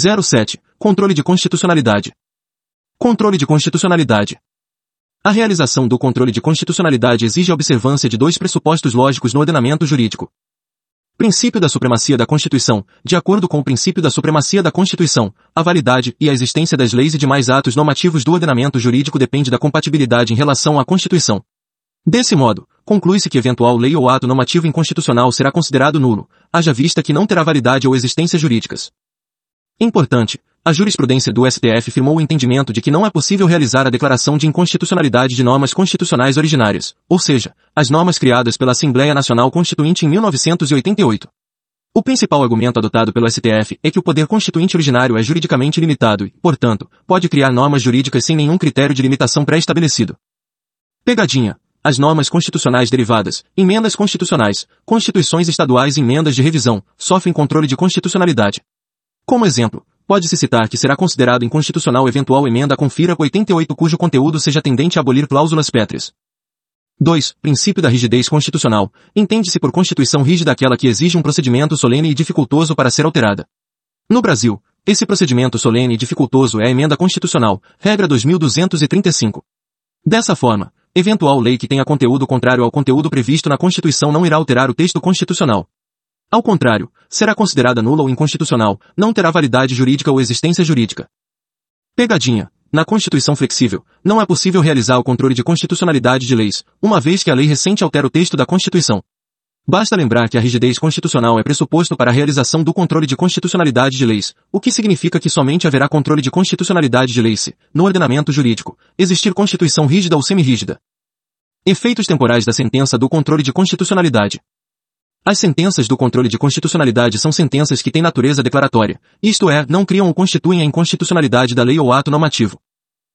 07. Controle de constitucionalidade. Controle de constitucionalidade. A realização do controle de constitucionalidade exige a observância de dois pressupostos lógicos no ordenamento jurídico. Princípio da supremacia da Constituição. De acordo com o princípio da supremacia da Constituição, a validade e a existência das leis e demais atos normativos do ordenamento jurídico depende da compatibilidade em relação à Constituição. Desse modo, conclui-se que eventual lei ou ato normativo inconstitucional será considerado nulo, haja vista que não terá validade ou existência jurídicas. Importante, a jurisprudência do STF firmou o entendimento de que não é possível realizar a declaração de inconstitucionalidade de normas constitucionais originárias, ou seja, as normas criadas pela Assembleia Nacional Constituinte em 1988. O principal argumento adotado pelo STF é que o poder constituinte originário é juridicamente limitado e, portanto, pode criar normas jurídicas sem nenhum critério de limitação pré-estabelecido. Pegadinha. As normas constitucionais derivadas, emendas constitucionais, constituições estaduais e emendas de revisão, sofrem controle de constitucionalidade. Como exemplo, pode-se citar que será considerado inconstitucional eventual emenda à Confira 88 cujo conteúdo seja tendente a abolir cláusulas pétreas. 2. Princípio da rigidez constitucional. Entende-se por constituição rígida aquela que exige um procedimento solene e dificultoso para ser alterada. No Brasil, esse procedimento solene e dificultoso é a emenda constitucional, regra 2235. Dessa forma, eventual lei que tenha conteúdo contrário ao conteúdo previsto na Constituição não irá alterar o texto constitucional. Ao contrário, será considerada nula ou inconstitucional, não terá validade jurídica ou existência jurídica. Pegadinha. Na Constituição flexível, não é possível realizar o controle de constitucionalidade de leis, uma vez que a lei recente altera o texto da Constituição. Basta lembrar que a rigidez constitucional é pressuposto para a realização do controle de constitucionalidade de leis, o que significa que somente haverá controle de constitucionalidade de leis se, no ordenamento jurídico, existir constituição rígida ou semirrígida. Efeitos temporais da sentença do controle de constitucionalidade. As sentenças do controle de constitucionalidade são sentenças que têm natureza declaratória, isto é, não criam ou constituem a inconstitucionalidade da lei ou ato normativo.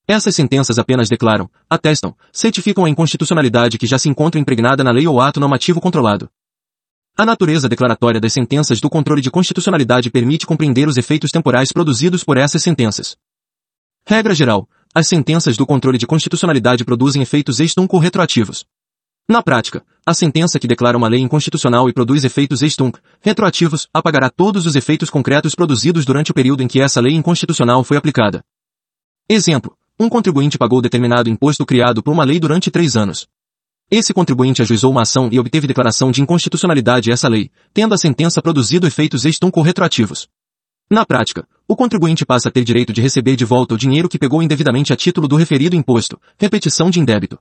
Essas sentenças apenas declaram, atestam, certificam a inconstitucionalidade que já se encontra impregnada na lei ou ato normativo controlado. A natureza declaratória das sentenças do controle de constitucionalidade permite compreender os efeitos temporais produzidos por essas sentenças. Regra geral, as sentenças do controle de constitucionalidade produzem efeitos ex-tunc retroativos. Na prática, a sentença que declara uma lei inconstitucional e produz efeitos ex-tunc, retroativos, apagará todos os efeitos concretos produzidos durante o período em que essa lei inconstitucional foi aplicada. Exemplo. Um contribuinte pagou determinado imposto criado por uma lei durante três anos. Esse contribuinte ajuizou uma ação e obteve declaração de inconstitucionalidade essa lei, tendo a sentença produzido efeitos ex-tunc retroativos. Na prática, o contribuinte passa a ter direito de receber de volta o dinheiro que pegou indevidamente a título do referido imposto, repetição de indébito.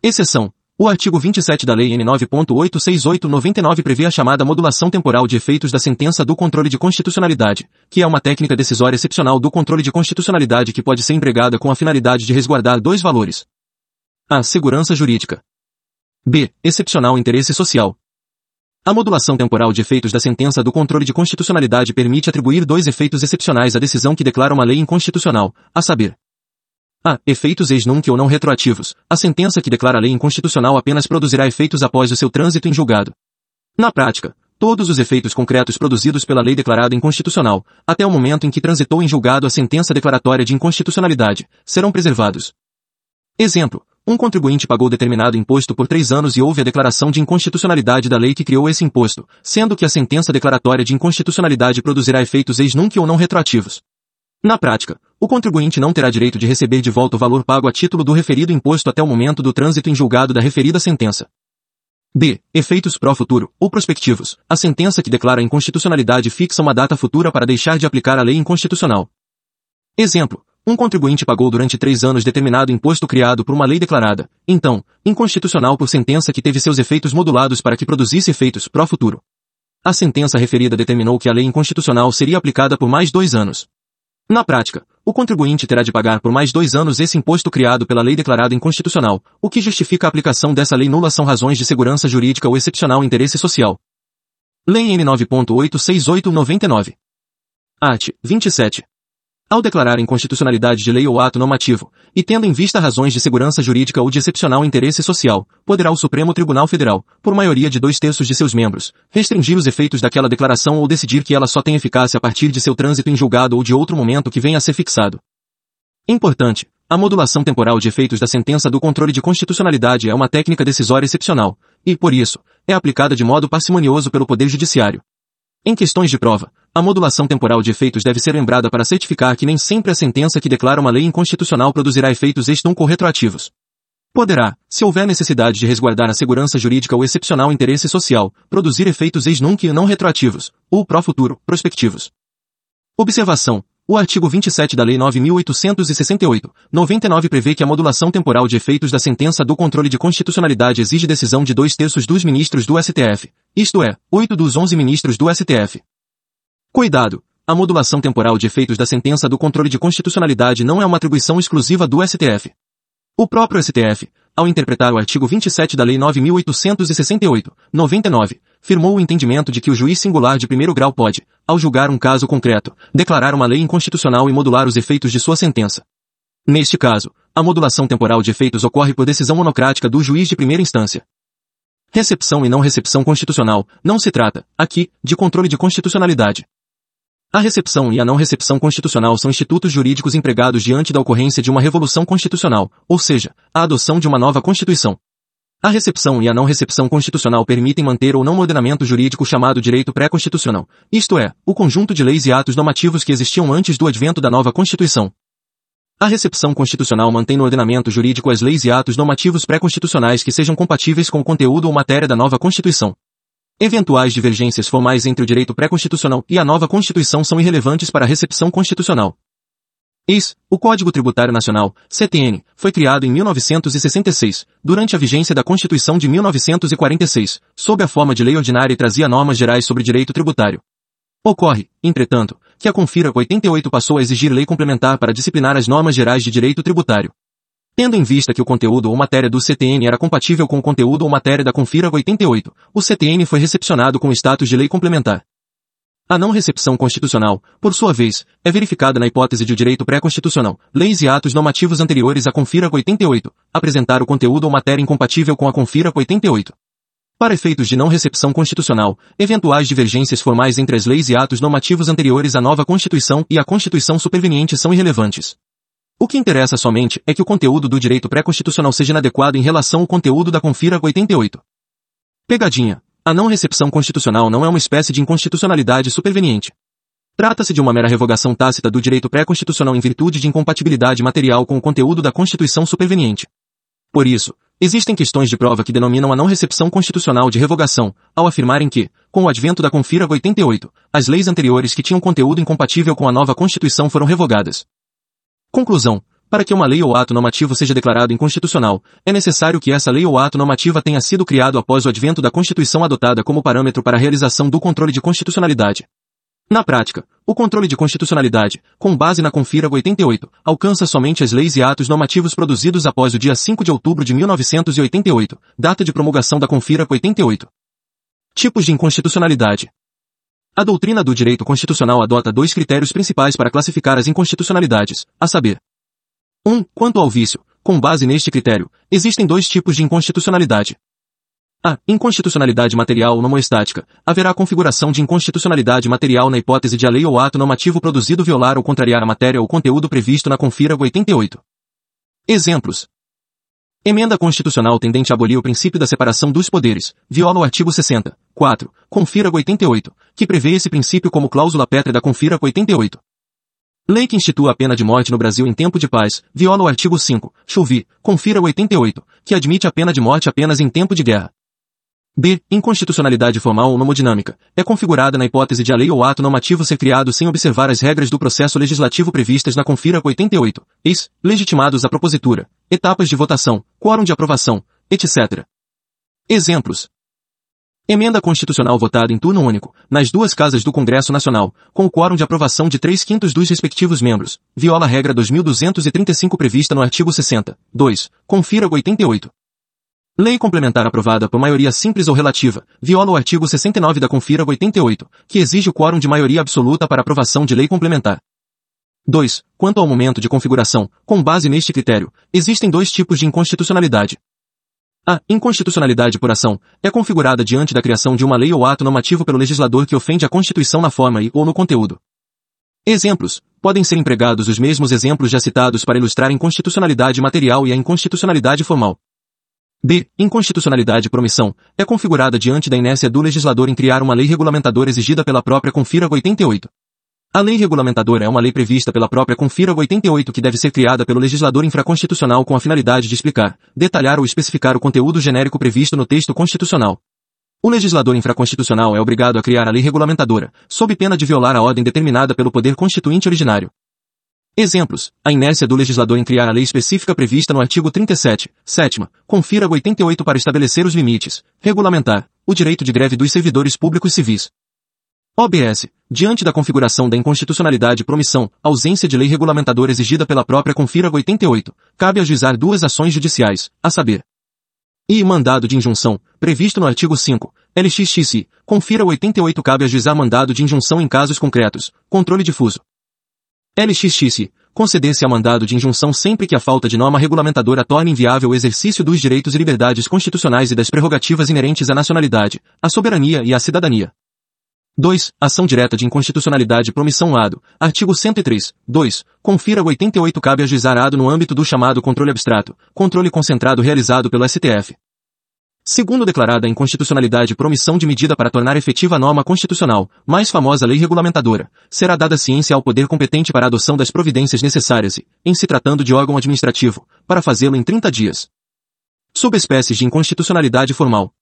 Exceção. O artigo 27 da Lei N 9.86899 prevê a chamada modulação temporal de efeitos da sentença do controle de constitucionalidade, que é uma técnica decisória excepcional do controle de constitucionalidade que pode ser empregada com a finalidade de resguardar dois valores. A. Segurança jurídica. B. Excepcional interesse social. A modulação temporal de efeitos da sentença do controle de constitucionalidade permite atribuir dois efeitos excepcionais à decisão que declara uma lei inconstitucional, a saber, a. Efeitos ex nunc ou não retroativos. A sentença que declara a lei inconstitucional apenas produzirá efeitos após o seu trânsito em julgado. Na prática, todos os efeitos concretos produzidos pela lei declarada inconstitucional, até o momento em que transitou em julgado a sentença declaratória de inconstitucionalidade, serão preservados. Exemplo. Um contribuinte pagou determinado imposto por três anos e houve a declaração de inconstitucionalidade da lei que criou esse imposto, sendo que a sentença declaratória de inconstitucionalidade produzirá efeitos ex nunc ou não retroativos. Na prática, o contribuinte não terá direito de receber de volta o valor pago a título do referido imposto até o momento do trânsito em julgado da referida sentença. D. Efeitos pró-futuro, ou prospectivos. A sentença que declara a inconstitucionalidade fixa uma data futura para deixar de aplicar a lei inconstitucional. Exemplo. Um contribuinte pagou durante três anos determinado imposto criado por uma lei declarada, então, inconstitucional por sentença que teve seus efeitos modulados para que produzisse efeitos pró-futuro. A sentença referida determinou que a lei inconstitucional seria aplicada por mais dois anos. Na prática, o contribuinte terá de pagar por mais dois anos esse imposto criado pela lei declarada inconstitucional, o que justifica a aplicação dessa lei nula são razões de segurança jurídica ou excepcional interesse social. Lei N 9.86899. Art. 27. Ao declarar inconstitucionalidade de lei ou ato normativo, e tendo em vista razões de segurança jurídica ou de excepcional interesse social, poderá o Supremo Tribunal Federal, por maioria de dois terços de seus membros, restringir os efeitos daquela declaração ou decidir que ela só tem eficácia a partir de seu trânsito em julgado ou de outro momento que venha a ser fixado. Importante. A modulação temporal de efeitos da sentença do controle de constitucionalidade é uma técnica decisória excepcional, e, por isso, é aplicada de modo parcimonioso pelo Poder Judiciário. Em questões de prova, a modulação temporal de efeitos deve ser lembrada para certificar que nem sempre a sentença que declara uma lei inconstitucional produzirá efeitos ex-nunc retroativos. Poderá, se houver necessidade de resguardar a segurança jurídica ou excepcional interesse social, produzir efeitos ex-nunc e não retroativos, ou pró-futuro, prospectivos. Observação. O artigo 27 da Lei 9.868, 99 prevê que a modulação temporal de efeitos da sentença do controle de constitucionalidade exige decisão de dois terços dos ministros do STF, isto é, oito dos onze ministros do STF. Cuidado! A modulação temporal de efeitos da sentença do controle de constitucionalidade não é uma atribuição exclusiva do STF. O próprio STF, ao interpretar o artigo 27 da Lei 9.868, 99, firmou o entendimento de que o juiz singular de primeiro grau pode, ao julgar um caso concreto, declarar uma lei inconstitucional e modular os efeitos de sua sentença. Neste caso, a modulação temporal de efeitos ocorre por decisão monocrática do juiz de primeira instância. Recepção e não recepção constitucional, não se trata, aqui, de controle de constitucionalidade. A recepção e a não recepção constitucional são institutos jurídicos empregados diante da ocorrência de uma revolução constitucional, ou seja, a adoção de uma nova Constituição. A recepção e a não recepção constitucional permitem manter ou não o ordenamento jurídico chamado direito pré-constitucional, isto é, o conjunto de leis e atos normativos que existiam antes do advento da nova Constituição. A recepção constitucional mantém no ordenamento jurídico as leis e atos normativos pré-constitucionais que sejam compatíveis com o conteúdo ou matéria da nova Constituição. Eventuais divergências formais entre o direito pré-constitucional e a nova Constituição são irrelevantes para a recepção constitucional. Eis, o Código Tributário Nacional, CTN, foi criado em 1966, durante a vigência da Constituição de 1946, sob a forma de lei ordinária e trazia normas gerais sobre direito tributário. Ocorre, entretanto, que a Confira 88 passou a exigir lei complementar para disciplinar as normas gerais de direito tributário. Tendo em vista que o conteúdo ou matéria do CTN era compatível com o conteúdo ou matéria da Confira 88, o CTN foi recepcionado com status de lei complementar. A não recepção constitucional, por sua vez, é verificada na hipótese de o direito pré-constitucional, leis e atos normativos anteriores à Confira 88, apresentar o conteúdo ou matéria incompatível com a Confira 88. Para efeitos de não recepção constitucional, eventuais divergências formais entre as leis e atos normativos anteriores à nova Constituição e à Constituição superveniente são irrelevantes. O que interessa somente é que o conteúdo do direito pré-constitucional seja inadequado em relação ao conteúdo da Confira 88. Pegadinha. A não recepção constitucional não é uma espécie de inconstitucionalidade superveniente. Trata-se de uma mera revogação tácita do direito pré-constitucional em virtude de incompatibilidade material com o conteúdo da Constituição superveniente. Por isso, existem questões de prova que denominam a não recepção constitucional de revogação, ao afirmarem que, com o advento da Confira 88, as leis anteriores que tinham conteúdo incompatível com a nova Constituição foram revogadas. Conclusão. Para que uma lei ou ato normativo seja declarado inconstitucional, é necessário que essa lei ou ato normativa tenha sido criado após o advento da Constituição adotada como parâmetro para a realização do controle de constitucionalidade. Na prática, o controle de constitucionalidade, com base na Confira 88, alcança somente as leis e atos normativos produzidos após o dia 5 de outubro de 1988, data de promulgação da Confira 88. Tipos de inconstitucionalidade. A doutrina do direito constitucional adota dois critérios principais para classificar as inconstitucionalidades, a saber. 1. Um, quanto ao vício, com base neste critério, existem dois tipos de inconstitucionalidade. A. Inconstitucionalidade material ou nomoestática. Haverá configuração de inconstitucionalidade material na hipótese de a lei ou ato normativo produzido violar ou contrariar a matéria ou conteúdo previsto na Confira 88. Exemplos. Emenda constitucional tendente a abolir o princípio da separação dos poderes, viola o artigo 60. 4. Confira 88, que prevê esse princípio como cláusula pétrea da Confira 88. Lei que institua a pena de morte no Brasil em tempo de paz, viola o artigo 5. Chuvi, Confira 88, que admite a pena de morte apenas em tempo de guerra. B. Inconstitucionalidade formal ou nomodinâmica. É configurada na hipótese de a lei ou ato normativo ser criado sem observar as regras do processo legislativo previstas na Confira 88. Ex. Legitimados a propositura. Etapas de votação. Quórum de aprovação. Etc. Exemplos. Emenda constitucional votada em turno único, nas duas casas do Congresso Nacional, com o quórum de aprovação de três quintos dos respectivos membros. Viola a regra 2235 prevista no artigo 60. 2. Confira 88. Lei complementar aprovada por maioria simples ou relativa, viola o artigo 69 da Confira 88, que exige o quórum de maioria absoluta para aprovação de lei complementar. 2. Quanto ao momento de configuração, com base neste critério, existem dois tipos de inconstitucionalidade. A inconstitucionalidade por ação é configurada diante da criação de uma lei ou ato normativo pelo legislador que ofende a Constituição na forma e ou no conteúdo. Exemplos. Podem ser empregados os mesmos exemplos já citados para ilustrar a inconstitucionalidade material e a inconstitucionalidade formal. D. Inconstitucionalidade promissão. É configurada diante da inércia do legislador em criar uma lei regulamentadora exigida pela própria Confira 88. A lei regulamentadora é uma lei prevista pela própria Confira 88 que deve ser criada pelo legislador infraconstitucional com a finalidade de explicar, detalhar ou especificar o conteúdo genérico previsto no texto constitucional. O legislador infraconstitucional é obrigado a criar a lei regulamentadora, sob pena de violar a ordem determinada pelo poder constituinte originário. Exemplos. A inércia do legislador em criar a lei específica prevista no artigo 37, sétima, confira 88 para estabelecer os limites, regulamentar, o direito de greve dos servidores públicos civis. OBS. Diante da configuração da inconstitucionalidade promissão, ausência de lei regulamentadora exigida pela própria Confira 88, cabe ajuizar duas ações judiciais, a saber. E mandado de injunção, previsto no artigo 5, LXXI, Confira 88 cabe ajuizar mandado de injunção em casos concretos, controle difuso. LXX, conceder-se a mandado de injunção sempre que a falta de norma regulamentadora torne inviável o exercício dos direitos e liberdades constitucionais e das prerrogativas inerentes à nacionalidade, à soberania e à cidadania. 2. Ação direta de inconstitucionalidade promissão ADO. Artigo 103. 2. Confira 88 cabe ajuizar ADO no âmbito do chamado controle abstrato, controle concentrado realizado pelo STF. Segundo declarada inconstitucionalidade promissão de medida para tornar efetiva a norma constitucional, mais famosa lei regulamentadora, será dada ciência ao poder competente para a adoção das providências necessárias e, em se tratando de órgão administrativo, para fazê-lo em 30 dias. Subespécies de inconstitucionalidade formal.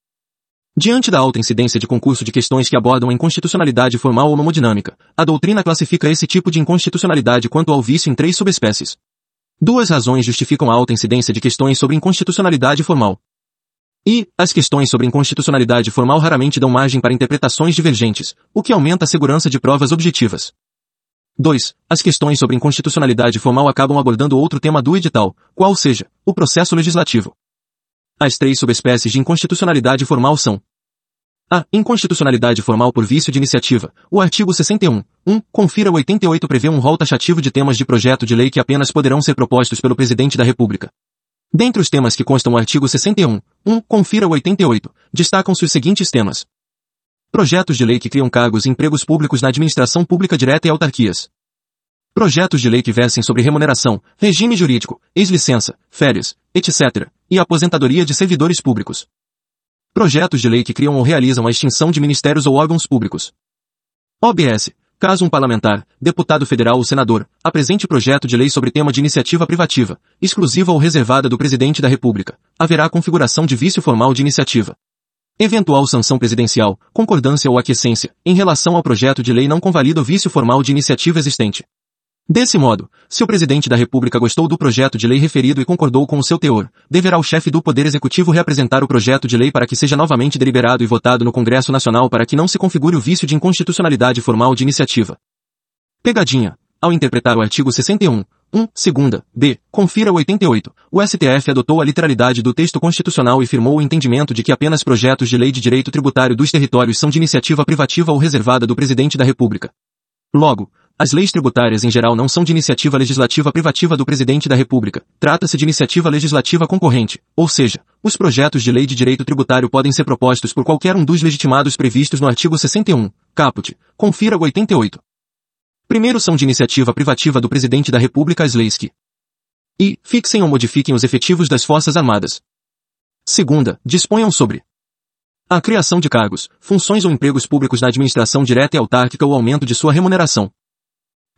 Diante da alta incidência de concurso de questões que abordam a inconstitucionalidade formal ou nomodinâmica, a doutrina classifica esse tipo de inconstitucionalidade quanto ao vício em três subespécies. Duas razões justificam a alta incidência de questões sobre inconstitucionalidade formal. E, as questões sobre inconstitucionalidade formal raramente dão margem para interpretações divergentes, o que aumenta a segurança de provas objetivas. 2. As questões sobre inconstitucionalidade formal acabam abordando outro tema do edital, qual seja, o processo legislativo. As três subespécies de inconstitucionalidade formal são a. Inconstitucionalidade formal por vício de iniciativa. O artigo 61, 1, confira 88 prevê um rol taxativo de temas de projeto de lei que apenas poderão ser propostos pelo Presidente da República. Dentre os temas que constam no artigo 61, 1, confira 88, destacam-se os seguintes temas. Projetos de lei que criam cargos e empregos públicos na administração pública direta e autarquias. Projetos de lei que versem sobre remuneração, regime jurídico, ex-licença, férias, etc., e aposentadoria de servidores públicos. Projetos de lei que criam ou realizam a extinção de ministérios ou órgãos públicos. OBS. Caso um parlamentar, deputado federal ou senador, apresente projeto de lei sobre tema de iniciativa privativa, exclusiva ou reservada do presidente da República, haverá configuração de vício formal de iniciativa. Eventual sanção presidencial, concordância ou aquiescência, em relação ao projeto de lei não convalida o vício formal de iniciativa existente. Desse modo, se o presidente da República gostou do projeto de lei referido e concordou com o seu teor, deverá o chefe do Poder Executivo reapresentar o projeto de lei para que seja novamente deliberado e votado no Congresso Nacional para que não se configure o vício de inconstitucionalidade formal de iniciativa. Pegadinha. Ao interpretar o artigo 61, 1, segunda, b, confira o 88, o STF adotou a literalidade do texto constitucional e firmou o entendimento de que apenas projetos de lei de direito tributário dos territórios são de iniciativa privativa ou reservada do Presidente da República. Logo, as leis tributárias em geral não são de iniciativa legislativa privativa do Presidente da República. Trata-se de iniciativa legislativa concorrente, ou seja, os projetos de lei de direito tributário podem ser propostos por qualquer um dos legitimados previstos no artigo 61, caput. Confira o 88. Primeiro são de iniciativa privativa do Presidente da República as leis que e fixem ou modifiquem os efetivos das Forças Armadas. Segunda, disponham sobre a criação de cargos, funções ou empregos públicos na administração direta e autárquica ou aumento de sua remuneração.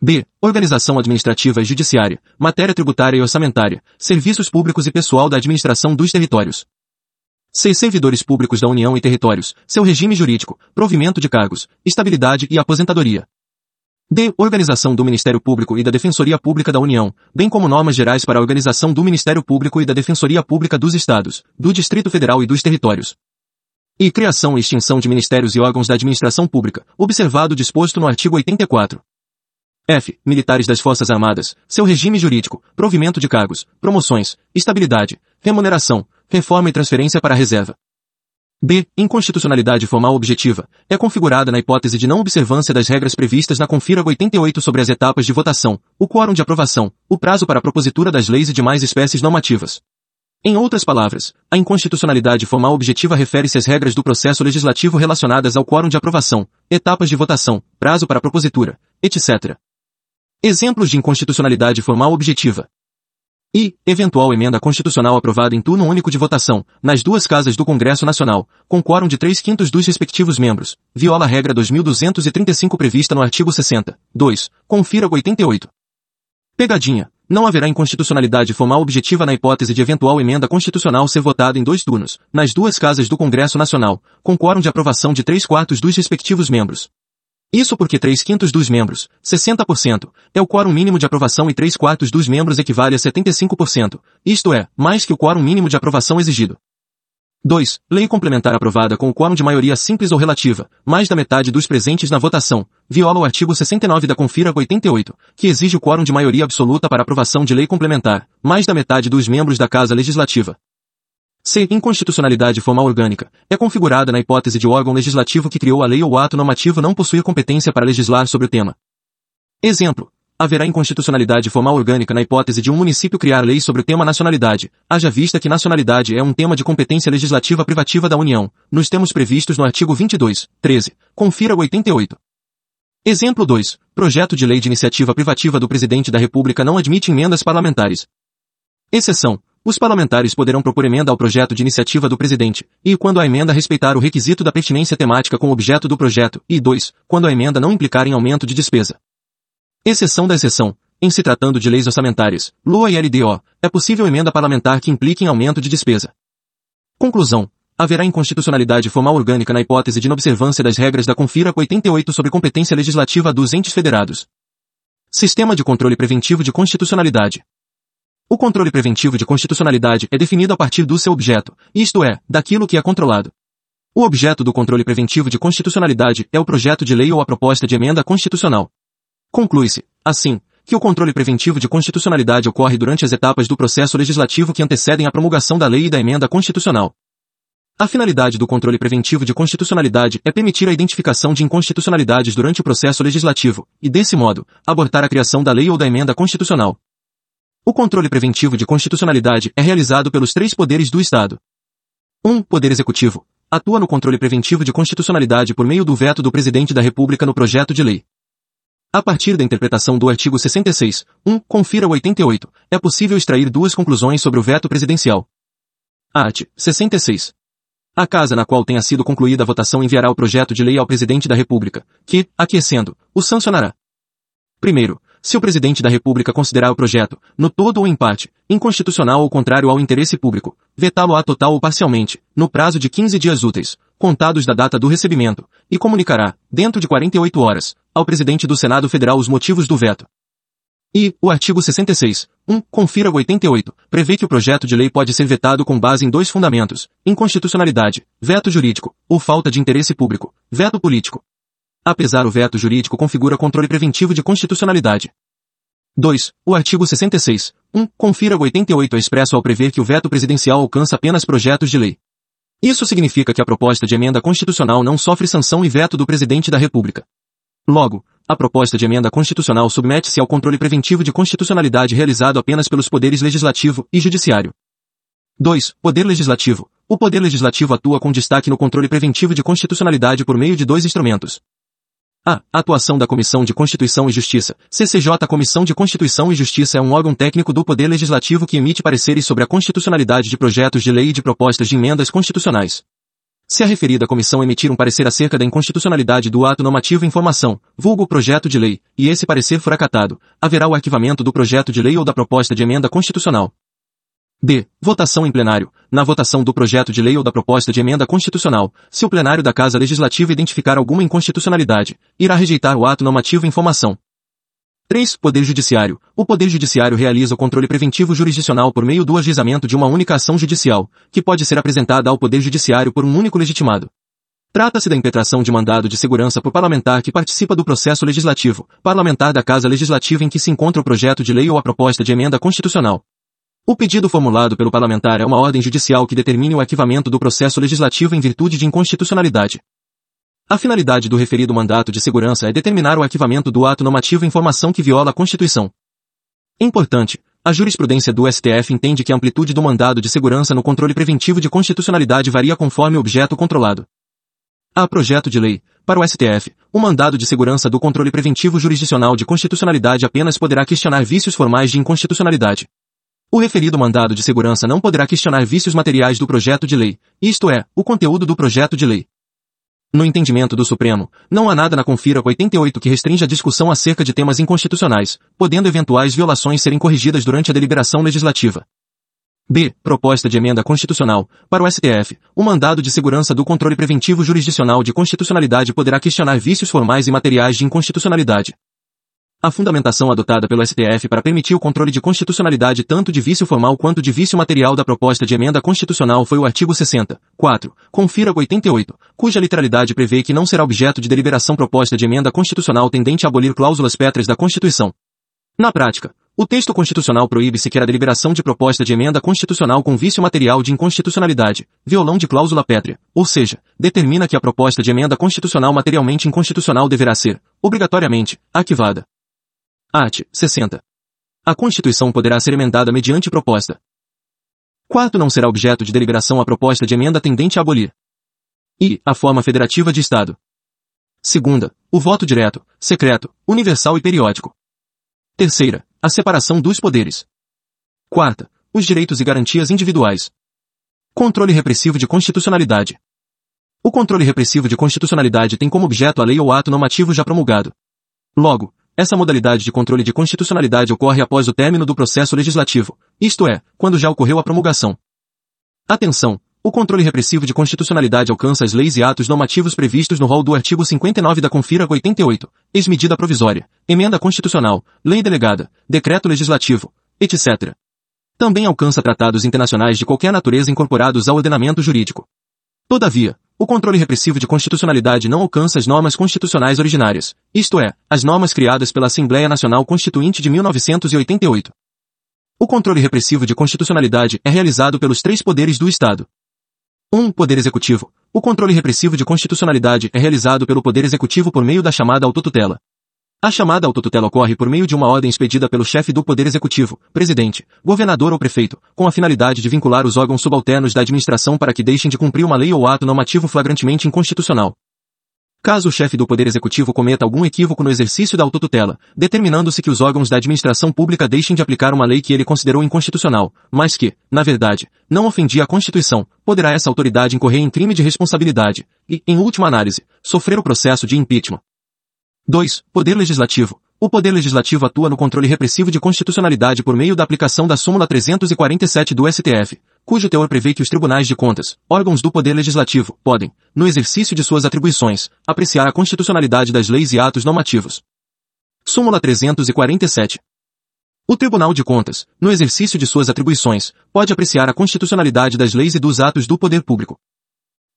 B. Organização administrativa e judiciária, matéria tributária e orçamentária, serviços públicos e pessoal da administração dos territórios. C. Servidores públicos da União e territórios, seu regime jurídico, provimento de cargos, estabilidade e aposentadoria. D. Organização do Ministério Público e da Defensoria Pública da União, bem como normas gerais para a organização do Ministério Público e da Defensoria Pública dos Estados, do Distrito Federal e dos territórios. E criação e extinção de ministérios e órgãos da administração pública, observado o disposto no artigo 84. F. Militares das Forças Armadas, seu regime jurídico, provimento de cargos, promoções, estabilidade, remuneração, reforma e transferência para a reserva. B. Inconstitucionalidade formal objetiva, é configurada na hipótese de não observância das regras previstas na Confira 88 sobre as etapas de votação, o quórum de aprovação, o prazo para a propositura das leis e demais espécies normativas. Em outras palavras, a inconstitucionalidade formal objetiva refere-se às regras do processo legislativo relacionadas ao quórum de aprovação, etapas de votação, prazo para propositura, etc. Exemplos de inconstitucionalidade formal objetiva. E, eventual emenda constitucional aprovada em turno único de votação, nas duas casas do Congresso Nacional, com quórum de três quintos dos respectivos membros, viola a regra 2235 prevista no artigo 60. 2. Confira 88. Pegadinha. Não haverá inconstitucionalidade formal objetiva na hipótese de eventual emenda constitucional ser votada em dois turnos, nas duas casas do Congresso Nacional, com quórum de aprovação de três quartos dos respectivos membros. Isso porque três quintos dos membros, 60%, é o quórum mínimo de aprovação e três quartos dos membros equivale a 75%, isto é, mais que o quórum mínimo de aprovação exigido. 2. Lei complementar aprovada com o quórum de maioria simples ou relativa, mais da metade dos presentes na votação, viola o artigo 69 da Confira 88, que exige o quórum de maioria absoluta para aprovação de lei complementar, mais da metade dos membros da Casa Legislativa. C. Inconstitucionalidade formal orgânica. É configurada na hipótese de órgão legislativo que criou a lei ou ato normativo não possuir competência para legislar sobre o tema. Exemplo haverá inconstitucionalidade formal orgânica na hipótese de um município criar lei sobre o tema nacionalidade, haja vista que nacionalidade é um tema de competência legislativa privativa da União, nos termos previstos no artigo 22, 13. Confira o 88. Exemplo 2. Projeto de lei de iniciativa privativa do Presidente da República não admite emendas parlamentares. Exceção. Os parlamentares poderão propor emenda ao projeto de iniciativa do Presidente, e quando a emenda respeitar o requisito da pertinência temática com o objeto do projeto, e 2. Quando a emenda não implicar em aumento de despesa. Exceção da exceção. Em se tratando de leis orçamentárias, LUA e LDO, é possível emenda parlamentar que implique em aumento de despesa. Conclusão. Haverá inconstitucionalidade formal orgânica na hipótese de inobservância das regras da Confira 88 sobre competência legislativa dos entes federados. Sistema de controle preventivo de constitucionalidade. O controle preventivo de constitucionalidade é definido a partir do seu objeto, isto é, daquilo que é controlado. O objeto do controle preventivo de constitucionalidade é o projeto de lei ou a proposta de emenda constitucional. Conclui-se, assim, que o controle preventivo de constitucionalidade ocorre durante as etapas do processo legislativo que antecedem a promulgação da lei e da emenda constitucional. A finalidade do controle preventivo de constitucionalidade é permitir a identificação de inconstitucionalidades durante o processo legislativo, e desse modo, abortar a criação da lei ou da emenda constitucional. O controle preventivo de constitucionalidade é realizado pelos três poderes do Estado. 1. Um, poder Executivo. Atua no controle preventivo de constitucionalidade por meio do veto do Presidente da República no projeto de lei. A partir da interpretação do artigo 66, 1, confira o 88, é possível extrair duas conclusões sobre o veto presidencial. Art. 66. A casa na qual tenha sido concluída a votação enviará o projeto de lei ao Presidente da República, que, aquecendo, o sancionará. Primeiro, se o Presidente da República considerar o projeto, no todo ou em parte, inconstitucional ou contrário ao interesse público, vetá-lo-á total ou parcialmente, no prazo de 15 dias úteis, contados da data do recebimento, e comunicará, dentro de 48 horas, ao presidente do Senado Federal os motivos do veto. E, o artigo 66, 1, confira o 88, prevê que o projeto de lei pode ser vetado com base em dois fundamentos, inconstitucionalidade, veto jurídico, ou falta de interesse público, veto político. Apesar o veto jurídico configura controle preventivo de constitucionalidade. 2. O artigo 66, 1, confira o 88 é expresso ao prever que o veto presidencial alcança apenas projetos de lei. Isso significa que a proposta de emenda constitucional não sofre sanção e veto do presidente da República. Logo, a proposta de emenda constitucional submete-se ao controle preventivo de constitucionalidade realizado apenas pelos poderes legislativo e judiciário. 2. Poder Legislativo. O Poder Legislativo atua com destaque no controle preventivo de constitucionalidade por meio de dois instrumentos. A. Atuação da Comissão de Constituição e Justiça. CCJ A Comissão de Constituição e Justiça é um órgão técnico do Poder Legislativo que emite pareceres sobre a constitucionalidade de projetos de lei e de propostas de emendas constitucionais. Se a referida comissão emitir um parecer acerca da inconstitucionalidade do ato normativo em formação, vulgo projeto de lei, e esse parecer for acatado, haverá o arquivamento do projeto de lei ou da proposta de emenda constitucional. D. Votação em plenário. Na votação do projeto de lei ou da proposta de emenda constitucional, se o plenário da Casa Legislativa identificar alguma inconstitucionalidade, irá rejeitar o ato normativo em formação. 3. Poder Judiciário. O Poder Judiciário realiza o controle preventivo jurisdicional por meio do ajuizamento de uma única ação judicial, que pode ser apresentada ao Poder Judiciário por um único legitimado. Trata-se da impetração de mandado de segurança por parlamentar que participa do processo legislativo, parlamentar da Casa Legislativa em que se encontra o projeto de lei ou a proposta de emenda constitucional. O pedido formulado pelo parlamentar é uma ordem judicial que determine o arquivamento do processo legislativo em virtude de inconstitucionalidade. A finalidade do referido mandato de segurança é determinar o arquivamento do ato normativo em formação que viola a Constituição. Importante, a jurisprudência do STF entende que a amplitude do mandado de segurança no controle preventivo de constitucionalidade varia conforme o objeto controlado. Há projeto de lei. Para o STF, o mandado de segurança do controle preventivo jurisdicional de constitucionalidade apenas poderá questionar vícios formais de inconstitucionalidade. O referido mandado de segurança não poderá questionar vícios materiais do projeto de lei, isto é, o conteúdo do projeto de lei. No entendimento do Supremo, não há nada na Confira 88 que restrinja a discussão acerca de temas inconstitucionais, podendo eventuais violações serem corrigidas durante a deliberação legislativa. B. Proposta de emenda constitucional. Para o STF, o mandado de segurança do controle preventivo jurisdicional de constitucionalidade poderá questionar vícios formais e materiais de inconstitucionalidade. A fundamentação adotada pelo STF para permitir o controle de constitucionalidade tanto de vício formal quanto de vício material da proposta de emenda constitucional foi o artigo 60, 4, confira 88, cuja literalidade prevê que não será objeto de deliberação proposta de emenda constitucional tendente a abolir cláusulas pétreas da Constituição. Na prática, o texto constitucional proíbe sequer a deliberação de proposta de emenda constitucional com vício material de inconstitucionalidade, violão de cláusula pétrea, ou seja, determina que a proposta de emenda constitucional materialmente inconstitucional deverá ser, obrigatoriamente, arquivada. Art. 60. A Constituição poderá ser emendada mediante proposta. Quarto, não será objeto de deliberação a proposta de emenda tendente a abolir. E, a forma federativa de Estado. Segunda, o voto direto, secreto, universal e periódico. Terceira, a separação dos poderes. Quarta, os direitos e garantias individuais. Controle repressivo de constitucionalidade. O controle repressivo de constitucionalidade tem como objeto a lei ou ato normativo já promulgado. Logo, essa modalidade de controle de constitucionalidade ocorre após o término do processo legislativo, isto é, quando já ocorreu a promulgação. Atenção! O controle repressivo de constitucionalidade alcança as leis e atos normativos previstos no rol do artigo 59 da Confira 88, ex-medida provisória, emenda constitucional, lei delegada, decreto legislativo, etc. Também alcança tratados internacionais de qualquer natureza incorporados ao ordenamento jurídico. Todavia, o controle repressivo de constitucionalidade não alcança as normas constitucionais originárias, isto é, as normas criadas pela Assembleia Nacional Constituinte de 1988. O controle repressivo de constitucionalidade é realizado pelos três poderes do Estado. 1. Um, poder Executivo. O controle repressivo de constitucionalidade é realizado pelo Poder Executivo por meio da chamada autotutela. A chamada autotutela ocorre por meio de uma ordem expedida pelo chefe do Poder Executivo, presidente, governador ou prefeito, com a finalidade de vincular os órgãos subalternos da administração para que deixem de cumprir uma lei ou ato normativo flagrantemente inconstitucional. Caso o chefe do Poder Executivo cometa algum equívoco no exercício da autotutela, determinando-se que os órgãos da administração pública deixem de aplicar uma lei que ele considerou inconstitucional, mas que, na verdade, não ofendia a Constituição, poderá essa autoridade incorrer em crime de responsabilidade e, em última análise, sofrer o processo de impeachment. 2. Poder Legislativo. O Poder Legislativo atua no controle repressivo de constitucionalidade por meio da aplicação da súmula 347 do STF, cujo teor prevê que os tribunais de contas, órgãos do Poder Legislativo, podem, no exercício de suas atribuições, apreciar a constitucionalidade das leis e atos normativos. Súmula 347. O Tribunal de Contas, no exercício de suas atribuições, pode apreciar a constitucionalidade das leis e dos atos do poder público.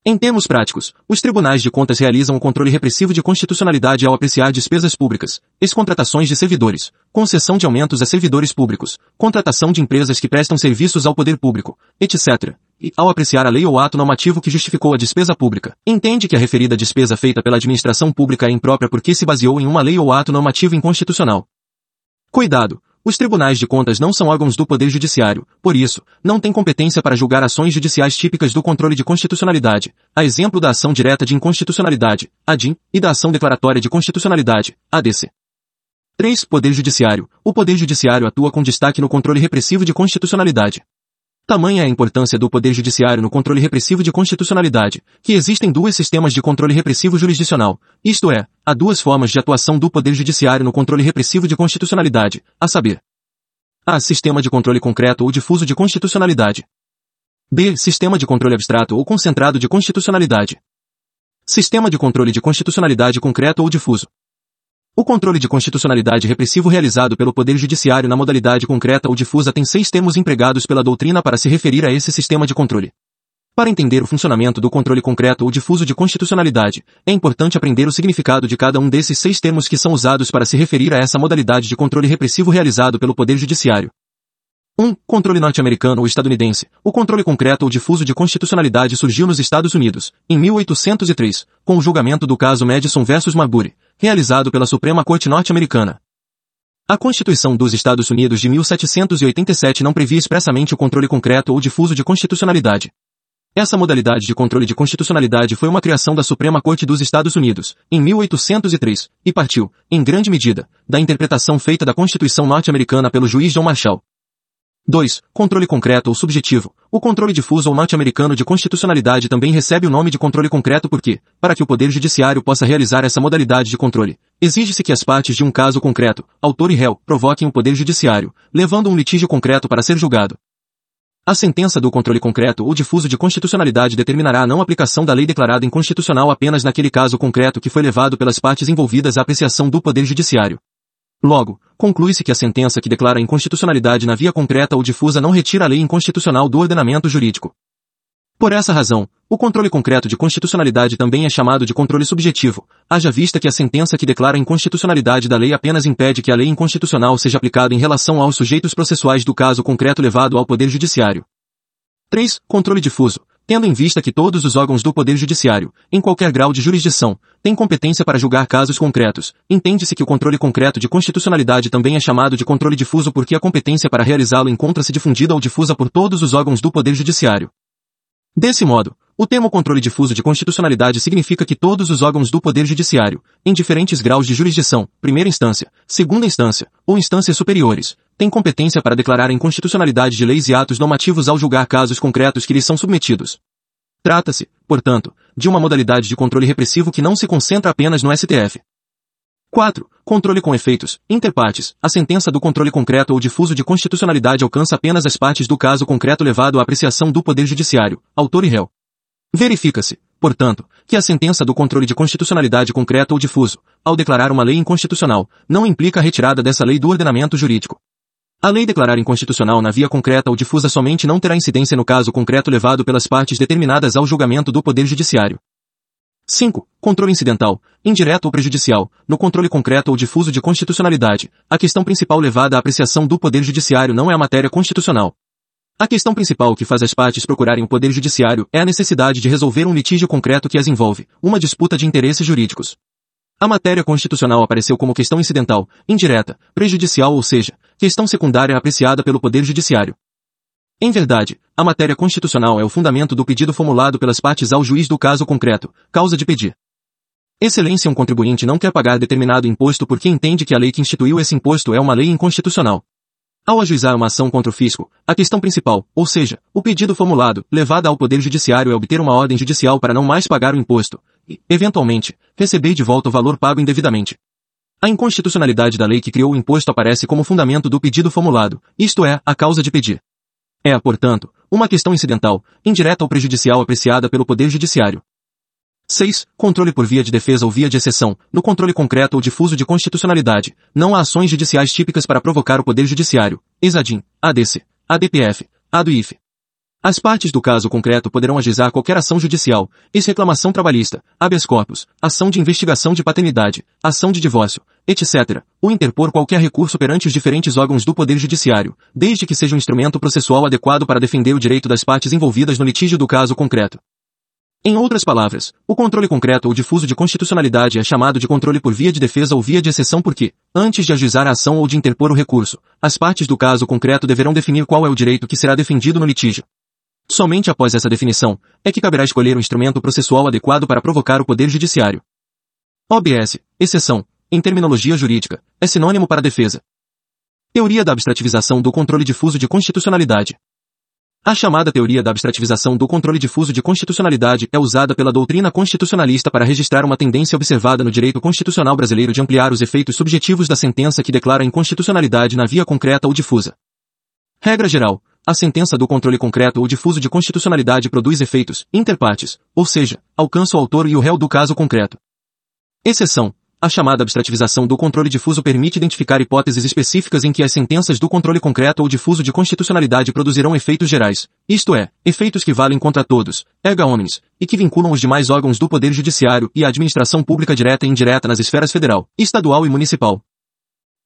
Em termos práticos, os tribunais de contas realizam o controle repressivo de constitucionalidade ao apreciar despesas públicas, excontratações de servidores, concessão de aumentos a servidores públicos, contratação de empresas que prestam serviços ao poder público, etc. E, ao apreciar a lei ou ato normativo que justificou a despesa pública, entende que a referida despesa feita pela administração pública é imprópria porque se baseou em uma lei ou ato normativo inconstitucional. Cuidado! Os tribunais de contas não são órgãos do Poder Judiciário, por isso, não têm competência para julgar ações judiciais típicas do controle de constitucionalidade, a exemplo da ação direta de inconstitucionalidade, ADIM, e da ação declaratória de constitucionalidade, ADC. 3. Poder Judiciário. O Poder Judiciário atua com destaque no controle repressivo de constitucionalidade. Tamanha é a importância do Poder Judiciário no controle repressivo de constitucionalidade, que existem dois sistemas de controle repressivo jurisdicional, isto é, há duas formas de atuação do Poder Judiciário no controle repressivo de constitucionalidade, a saber, A. Sistema de controle concreto ou difuso de constitucionalidade. B. Sistema de controle abstrato ou concentrado de constitucionalidade. Sistema de controle de constitucionalidade concreto ou difuso. O controle de constitucionalidade repressivo realizado pelo Poder Judiciário na modalidade concreta ou difusa tem seis termos empregados pela doutrina para se referir a esse sistema de controle. Para entender o funcionamento do controle concreto ou difuso de constitucionalidade, é importante aprender o significado de cada um desses seis termos que são usados para se referir a essa modalidade de controle repressivo realizado pelo Poder Judiciário. 1. Um, controle norte-americano ou estadunidense. O controle concreto ou difuso de constitucionalidade surgiu nos Estados Unidos, em 1803, com o julgamento do caso Madison vs. Marbury, realizado pela Suprema Corte norte-americana. A Constituição dos Estados Unidos de 1787 não previa expressamente o controle concreto ou difuso de constitucionalidade. Essa modalidade de controle de constitucionalidade foi uma criação da Suprema Corte dos Estados Unidos, em 1803, e partiu, em grande medida, da interpretação feita da Constituição norte-americana pelo juiz John Marshall. 2. Controle concreto ou subjetivo. O controle difuso ou norte-americano de constitucionalidade também recebe o nome de controle concreto porque, para que o Poder Judiciário possa realizar essa modalidade de controle, exige-se que as partes de um caso concreto, autor e réu, provoquem o Poder Judiciário, levando um litígio concreto para ser julgado. A sentença do controle concreto ou difuso de constitucionalidade determinará a não aplicação da lei declarada inconstitucional apenas naquele caso concreto que foi levado pelas partes envolvidas à apreciação do Poder Judiciário. Logo, conclui-se que a sentença que declara inconstitucionalidade na via concreta ou difusa não retira a lei inconstitucional do ordenamento jurídico. Por essa razão, o controle concreto de constitucionalidade também é chamado de controle subjetivo, haja vista que a sentença que declara inconstitucionalidade da lei apenas impede que a lei inconstitucional seja aplicada em relação aos sujeitos processuais do caso concreto levado ao Poder Judiciário. 3. Controle difuso tendo em vista que todos os órgãos do Poder Judiciário, em qualquer grau de jurisdição, têm competência para julgar casos concretos, entende-se que o controle concreto de constitucionalidade também é chamado de controle difuso porque a competência para realizá-lo encontra-se difundida ou difusa por todos os órgãos do Poder Judiciário. Desse modo, o termo controle difuso de constitucionalidade significa que todos os órgãos do Poder Judiciário, em diferentes graus de jurisdição, primeira instância, segunda instância, ou instâncias superiores, têm competência para declarar a inconstitucionalidade de leis e atos normativos ao julgar casos concretos que lhes são submetidos. Trata-se, portanto, de uma modalidade de controle repressivo que não se concentra apenas no STF. 4. Controle com efeitos, interpartes. A sentença do controle concreto ou difuso de constitucionalidade alcança apenas as partes do caso concreto levado à apreciação do Poder Judiciário, autor e réu. Verifica-se, portanto, que a sentença do controle de constitucionalidade concreto ou difuso, ao declarar uma lei inconstitucional, não implica a retirada dessa lei do ordenamento jurídico. A lei declarar inconstitucional na via concreta ou difusa somente não terá incidência no caso concreto levado pelas partes determinadas ao julgamento do Poder Judiciário. 5. Controle incidental, indireto ou prejudicial, no controle concreto ou difuso de constitucionalidade, a questão principal levada à apreciação do Poder Judiciário não é a matéria constitucional, a questão principal que faz as partes procurarem o Poder Judiciário é a necessidade de resolver um litígio concreto que as envolve, uma disputa de interesses jurídicos. A matéria constitucional apareceu como questão incidental, indireta, prejudicial ou seja, questão secundária apreciada pelo Poder Judiciário. Em verdade, a matéria constitucional é o fundamento do pedido formulado pelas partes ao juiz do caso concreto, causa de pedir. Excelência um contribuinte não quer pagar determinado imposto porque entende que a lei que instituiu esse imposto é uma lei inconstitucional. Ao ajuizar uma ação contra o fisco, a questão principal, ou seja, o pedido formulado, levada ao Poder Judiciário é obter uma ordem judicial para não mais pagar o imposto, e, eventualmente, receber de volta o valor pago indevidamente. A inconstitucionalidade da lei que criou o imposto aparece como fundamento do pedido formulado, isto é, a causa de pedir. É, portanto, uma questão incidental, indireta ou prejudicial apreciada pelo Poder Judiciário. 6. Controle por via de defesa ou via de exceção. No controle concreto ou difuso de constitucionalidade, não há ações judiciais típicas para provocar o Poder Judiciário. Exadim, ADC, ADPF, ADUIF. As partes do caso concreto poderão ajuizar qualquer ação judicial, ex-reclamação trabalhista, habeas corpus, ação de investigação de paternidade, ação de divórcio, etc., ou interpor qualquer recurso perante os diferentes órgãos do Poder Judiciário, desde que seja um instrumento processual adequado para defender o direito das partes envolvidas no litígio do caso concreto. Em outras palavras, o controle concreto ou difuso de constitucionalidade é chamado de controle por via de defesa ou via de exceção porque, antes de ajuizar a ação ou de interpor o recurso, as partes do caso concreto deverão definir qual é o direito que será defendido no litígio. Somente após essa definição, é que caberá escolher o instrumento processual adequado para provocar o Poder Judiciário. OBS, exceção, em terminologia jurídica, é sinônimo para defesa. Teoria da abstrativização do controle difuso de constitucionalidade. A chamada teoria da abstrativização do controle difuso de constitucionalidade é usada pela doutrina constitucionalista para registrar uma tendência observada no direito constitucional brasileiro de ampliar os efeitos subjetivos da sentença que declara inconstitucionalidade na via concreta ou difusa. Regra geral, a sentença do controle concreto ou difuso de constitucionalidade produz efeitos interpartes, ou seja, alcança o autor e o réu do caso concreto. Exceção, a chamada abstrativização do controle difuso permite identificar hipóteses específicas em que as sentenças do controle concreto ou difuso de constitucionalidade produzirão efeitos gerais, isto é, efeitos que valem contra todos, erga omnes, e que vinculam os demais órgãos do Poder Judiciário e a administração pública direta e indireta nas esferas federal, estadual e municipal.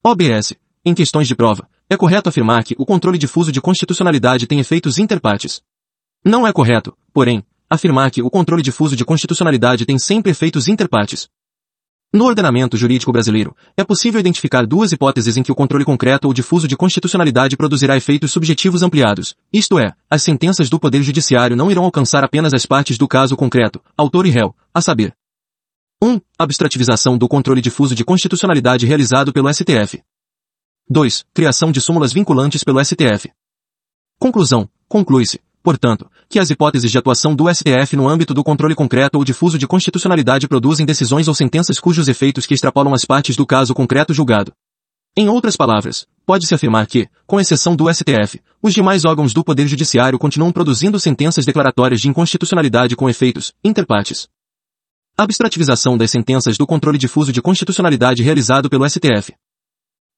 OBS. Em questões de prova, é correto afirmar que o controle difuso de constitucionalidade tem efeitos interpartes. Não é correto, porém, afirmar que o controle difuso de constitucionalidade tem sempre efeitos interpartes. No ordenamento jurídico brasileiro, é possível identificar duas hipóteses em que o controle concreto ou difuso de constitucionalidade produzirá efeitos subjetivos ampliados, isto é, as sentenças do Poder Judiciário não irão alcançar apenas as partes do caso concreto, autor e réu, a saber. 1. Um, abstrativização do controle difuso de constitucionalidade realizado pelo STF. 2. Criação de súmulas vinculantes pelo STF. Conclusão. Conclui-se, portanto, que as hipóteses de atuação do STF no âmbito do controle concreto ou difuso de constitucionalidade produzem decisões ou sentenças cujos efeitos que extrapolam as partes do caso concreto julgado. Em outras palavras, pode-se afirmar que, com exceção do STF, os demais órgãos do Poder Judiciário continuam produzindo sentenças declaratórias de inconstitucionalidade com efeitos, interpartes. Abstrativização das sentenças do controle difuso de constitucionalidade realizado pelo STF.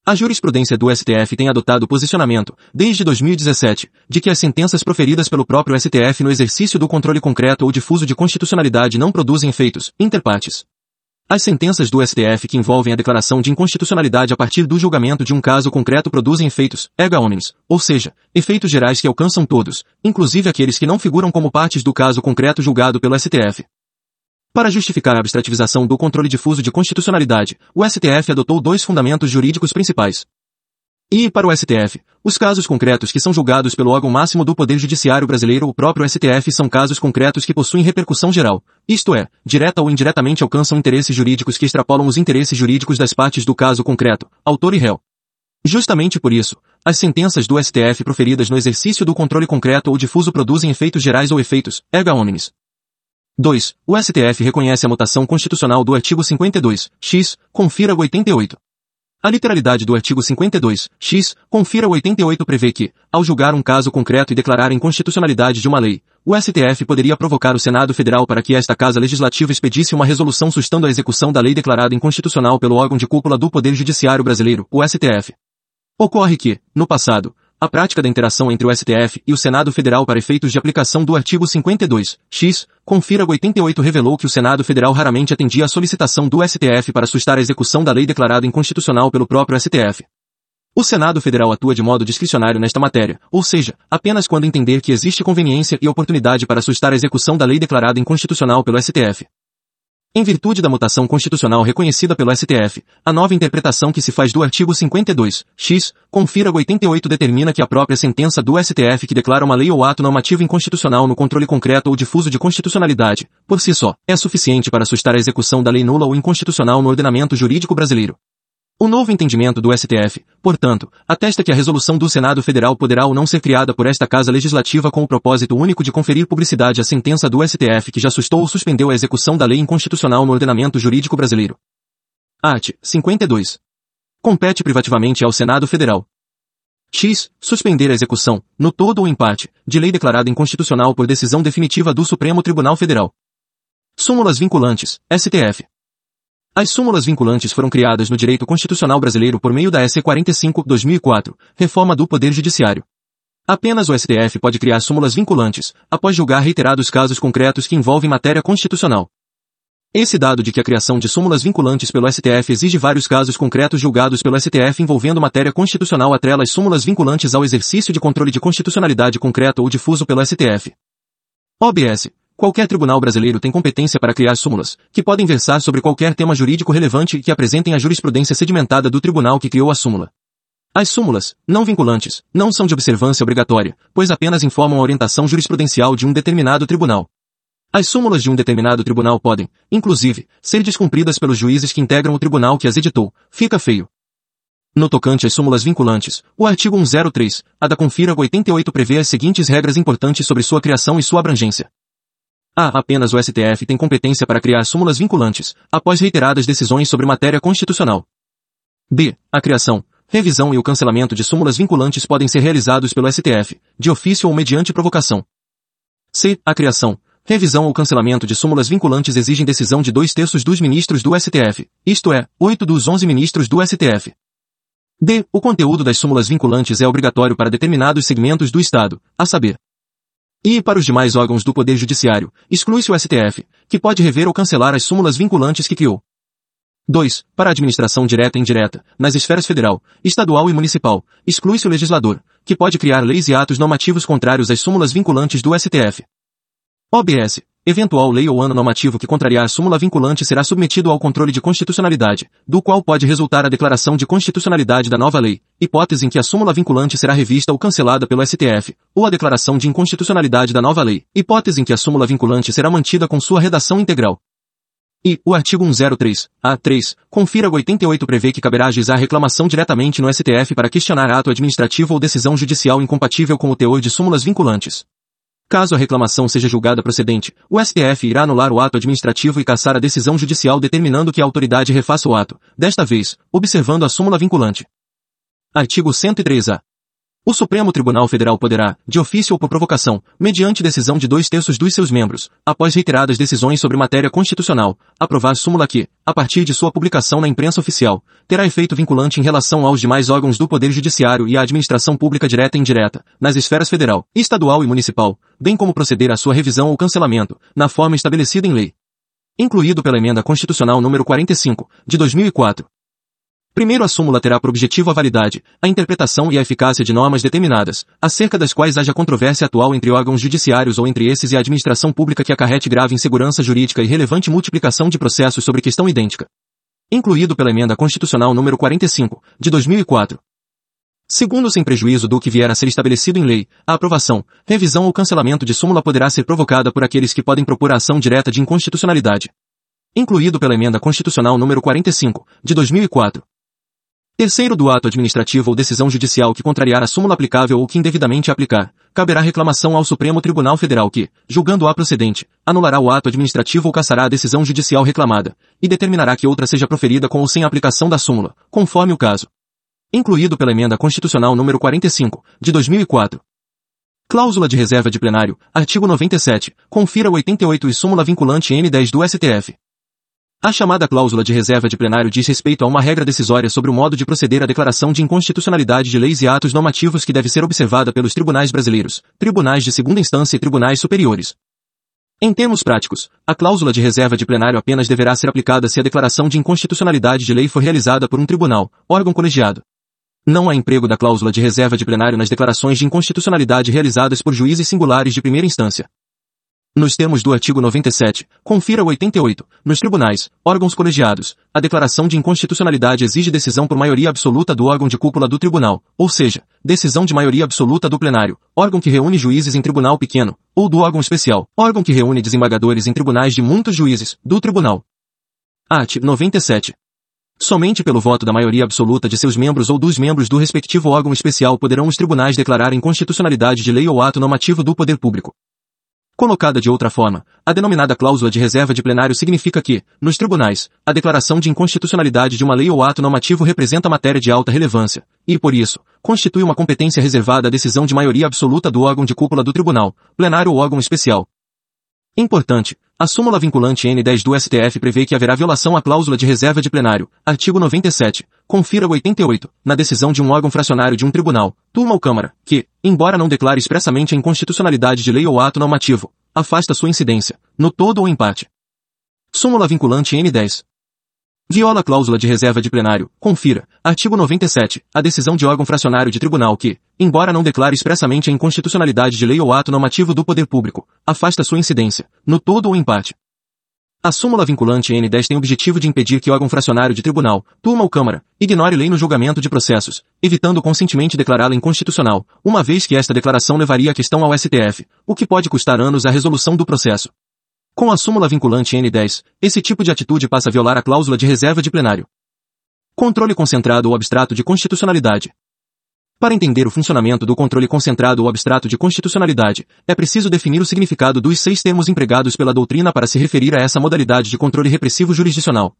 A jurisprudência do STF tem adotado o posicionamento, desde 2017, de que as sentenças proferidas pelo próprio STF no exercício do controle concreto ou difuso de constitucionalidade não produzem efeitos, interpartes. As sentenças do STF que envolvem a declaração de inconstitucionalidade a partir do julgamento de um caso concreto produzem efeitos, ega omnes, ou seja, efeitos gerais que alcançam todos, inclusive aqueles que não figuram como partes do caso concreto julgado pelo STF. Para justificar a abstrativização do controle difuso de constitucionalidade, o STF adotou dois fundamentos jurídicos principais. E, para o STF, os casos concretos que são julgados pelo órgão máximo do Poder Judiciário brasileiro o próprio STF são casos concretos que possuem repercussão geral, isto é, direta ou indiretamente alcançam interesses jurídicos que extrapolam os interesses jurídicos das partes do caso concreto, autor e réu. Justamente por isso, as sentenças do STF proferidas no exercício do controle concreto ou difuso produzem efeitos gerais ou efeitos, erga omnes. 2. O STF reconhece a mutação constitucional do artigo 52, x, confira 88. A literalidade do artigo 52, x, confira 88 prevê que, ao julgar um caso concreto e declarar a inconstitucionalidade de uma lei, o STF poderia provocar o Senado Federal para que esta Casa Legislativa expedisse uma resolução sustando a execução da lei declarada inconstitucional pelo órgão de cúpula do Poder Judiciário Brasileiro, o STF. Ocorre que, no passado, a prática da interação entre o STF e o Senado Federal para efeitos de aplicação do artigo 52, x, confira 88 revelou que o Senado Federal raramente atendia à solicitação do STF para sustar a execução da lei declarada inconstitucional pelo próprio STF. O Senado Federal atua de modo discricionário nesta matéria, ou seja, apenas quando entender que existe conveniência e oportunidade para sustar a execução da lei declarada inconstitucional pelo STF. Em virtude da mutação constitucional reconhecida pelo STF, a nova interpretação que se faz do artigo 52, x, confira 88 determina que a própria sentença do STF que declara uma lei ou ato normativo inconstitucional no controle concreto ou difuso de constitucionalidade, por si só, é suficiente para sustar a execução da lei nula ou inconstitucional no ordenamento jurídico brasileiro. O novo entendimento do STF, portanto, atesta que a resolução do Senado Federal poderá ou não ser criada por esta Casa Legislativa com o propósito único de conferir publicidade à sentença do STF que já sustou ou suspendeu a execução da lei inconstitucional no ordenamento jurídico brasileiro. Art. 52. Compete privativamente ao Senado Federal. X. Suspender a execução, no todo ou em parte, de lei declarada inconstitucional por decisão definitiva do Supremo Tribunal Federal. Súmulas vinculantes, STF. As súmulas vinculantes foram criadas no direito constitucional brasileiro por meio da SC 45-2004, reforma do Poder Judiciário. Apenas o STF pode criar súmulas vinculantes, após julgar reiterados casos concretos que envolvem matéria constitucional. Esse dado de que a criação de súmulas vinculantes pelo STF exige vários casos concretos julgados pelo STF envolvendo matéria constitucional atrela as súmulas vinculantes ao exercício de controle de constitucionalidade concreto ou difuso pelo STF. OBS. Qualquer tribunal brasileiro tem competência para criar súmulas, que podem versar sobre qualquer tema jurídico relevante e que apresentem a jurisprudência sedimentada do tribunal que criou a súmula. As súmulas, não vinculantes, não são de observância obrigatória, pois apenas informam a orientação jurisprudencial de um determinado tribunal. As súmulas de um determinado tribunal podem, inclusive, ser descumpridas pelos juízes que integram o tribunal que as editou. Fica feio. No tocante às súmulas vinculantes, o artigo 103, a da Confira 88 prevê as seguintes regras importantes sobre sua criação e sua abrangência. A. Apenas o STF tem competência para criar súmulas vinculantes, após reiteradas decisões sobre matéria constitucional. B. A criação, revisão e o cancelamento de súmulas vinculantes podem ser realizados pelo STF, de ofício ou mediante provocação. C. A criação, revisão ou cancelamento de súmulas vinculantes exigem decisão de dois terços dos ministros do STF, isto é, oito dos onze ministros do STF. D. O conteúdo das súmulas vinculantes é obrigatório para determinados segmentos do Estado, a saber, e para os demais órgãos do Poder Judiciário, exclui-se o STF, que pode rever ou cancelar as súmulas vinculantes que criou. 2. Para a administração direta e indireta, nas esferas federal, estadual e municipal, exclui-se o legislador, que pode criar leis e atos normativos contrários às súmulas vinculantes do STF. OBS. Eventual lei ou ano normativo que contrariar a súmula vinculante será submetido ao controle de constitucionalidade, do qual pode resultar a declaração de constitucionalidade da nova lei, hipótese em que a súmula vinculante será revista ou cancelada pelo STF, ou a declaração de inconstitucionalidade da nova lei, hipótese em que a súmula vinculante será mantida com sua redação integral. E, o artigo 103, a 3, confira 88 prevê que caberá ajuizar reclamação diretamente no STF para questionar ato administrativo ou decisão judicial incompatível com o teor de súmulas vinculantes. Caso a reclamação seja julgada procedente, o STF irá anular o ato administrativo e cassar a decisão judicial determinando que a autoridade refaça o ato, desta vez, observando a súmula vinculante. Artigo 103-A. O Supremo Tribunal Federal poderá, de ofício ou por provocação, mediante decisão de dois terços dos seus membros, após reiteradas decisões sobre matéria constitucional, aprovar súmula que, a partir de sua publicação na imprensa oficial, terá efeito vinculante em relação aos demais órgãos do Poder Judiciário e à administração pública direta e indireta, nas esferas federal, estadual e municipal, bem como proceder à sua revisão ou cancelamento, na forma estabelecida em lei. Incluído pela Emenda Constitucional número 45, de 2004. Primeiro a súmula terá por objetivo a validade, a interpretação e a eficácia de normas determinadas, acerca das quais haja controvérsia atual entre órgãos judiciários ou entre esses e a administração pública que acarrete grave insegurança jurídica e relevante multiplicação de processos sobre questão idêntica. Incluído pela Emenda Constitucional número 45, de 2004. Segundo, sem prejuízo do que vier a ser estabelecido em lei, a aprovação, revisão ou cancelamento de súmula poderá ser provocada por aqueles que podem propor a ação direta de inconstitucionalidade. Incluído pela Emenda Constitucional número 45, de 2004. Terceiro do ato administrativo ou decisão judicial que contrariar a súmula aplicável ou que indevidamente aplicar, caberá reclamação ao Supremo Tribunal Federal que, julgando a procedente, anulará o ato administrativo ou cassará a decisão judicial reclamada, e determinará que outra seja proferida com ou sem aplicação da súmula, conforme o caso. Incluído pela Emenda Constitucional número 45, de 2004. Cláusula de reserva de plenário, artigo 97, confira 88 e súmula vinculante N10 do STF. A chamada cláusula de reserva de plenário diz respeito a uma regra decisória sobre o modo de proceder à declaração de inconstitucionalidade de leis e atos normativos que deve ser observada pelos tribunais brasileiros, tribunais de segunda instância e tribunais superiores. Em termos práticos, a cláusula de reserva de plenário apenas deverá ser aplicada se a declaração de inconstitucionalidade de lei for realizada por um tribunal, órgão colegiado. Não há emprego da cláusula de reserva de plenário nas declarações de inconstitucionalidade realizadas por juízes singulares de primeira instância. Nos termos do artigo 97, confira o 88, nos tribunais, órgãos colegiados, a declaração de inconstitucionalidade exige decisão por maioria absoluta do órgão de cúpula do tribunal, ou seja, decisão de maioria absoluta do plenário, órgão que reúne juízes em tribunal pequeno, ou do órgão especial, órgão que reúne desembargadores em tribunais de muitos juízes, do tribunal. Art. 97. Somente pelo voto da maioria absoluta de seus membros ou dos membros do respectivo órgão especial poderão os tribunais declarar inconstitucionalidade de lei ou ato normativo do poder público. Colocada de outra forma, a denominada cláusula de reserva de plenário significa que, nos tribunais, a declaração de inconstitucionalidade de uma lei ou ato normativo representa matéria de alta relevância, e, por isso, constitui uma competência reservada à decisão de maioria absoluta do órgão de cúpula do tribunal, plenário ou órgão especial. Importante, a súmula vinculante N10 do STF prevê que haverá violação à cláusula de reserva de plenário, artigo 97, confira 88, na decisão de um órgão fracionário de um tribunal, turma ou câmara, que, embora não declare expressamente a inconstitucionalidade de lei ou ato normativo, afasta sua incidência, no todo ou empate. Súmula vinculante N10. Viola a cláusula de reserva de plenário. Confira. Artigo 97. A decisão de órgão fracionário de tribunal que, embora não declare expressamente a inconstitucionalidade de lei ou ato normativo do poder público, afasta sua incidência, no todo ou empate. A súmula vinculante N10 tem o objetivo de impedir que órgão fracionário de tribunal, turma ou câmara, ignore lei no julgamento de processos, evitando conscientemente declará-la inconstitucional, uma vez que esta declaração levaria a questão ao STF, o que pode custar anos à resolução do processo. Com a súmula vinculante N10, esse tipo de atitude passa a violar a cláusula de reserva de plenário. Controle concentrado ou abstrato de constitucionalidade. Para entender o funcionamento do controle concentrado ou abstrato de constitucionalidade, é preciso definir o significado dos seis termos empregados pela doutrina para se referir a essa modalidade de controle repressivo jurisdicional.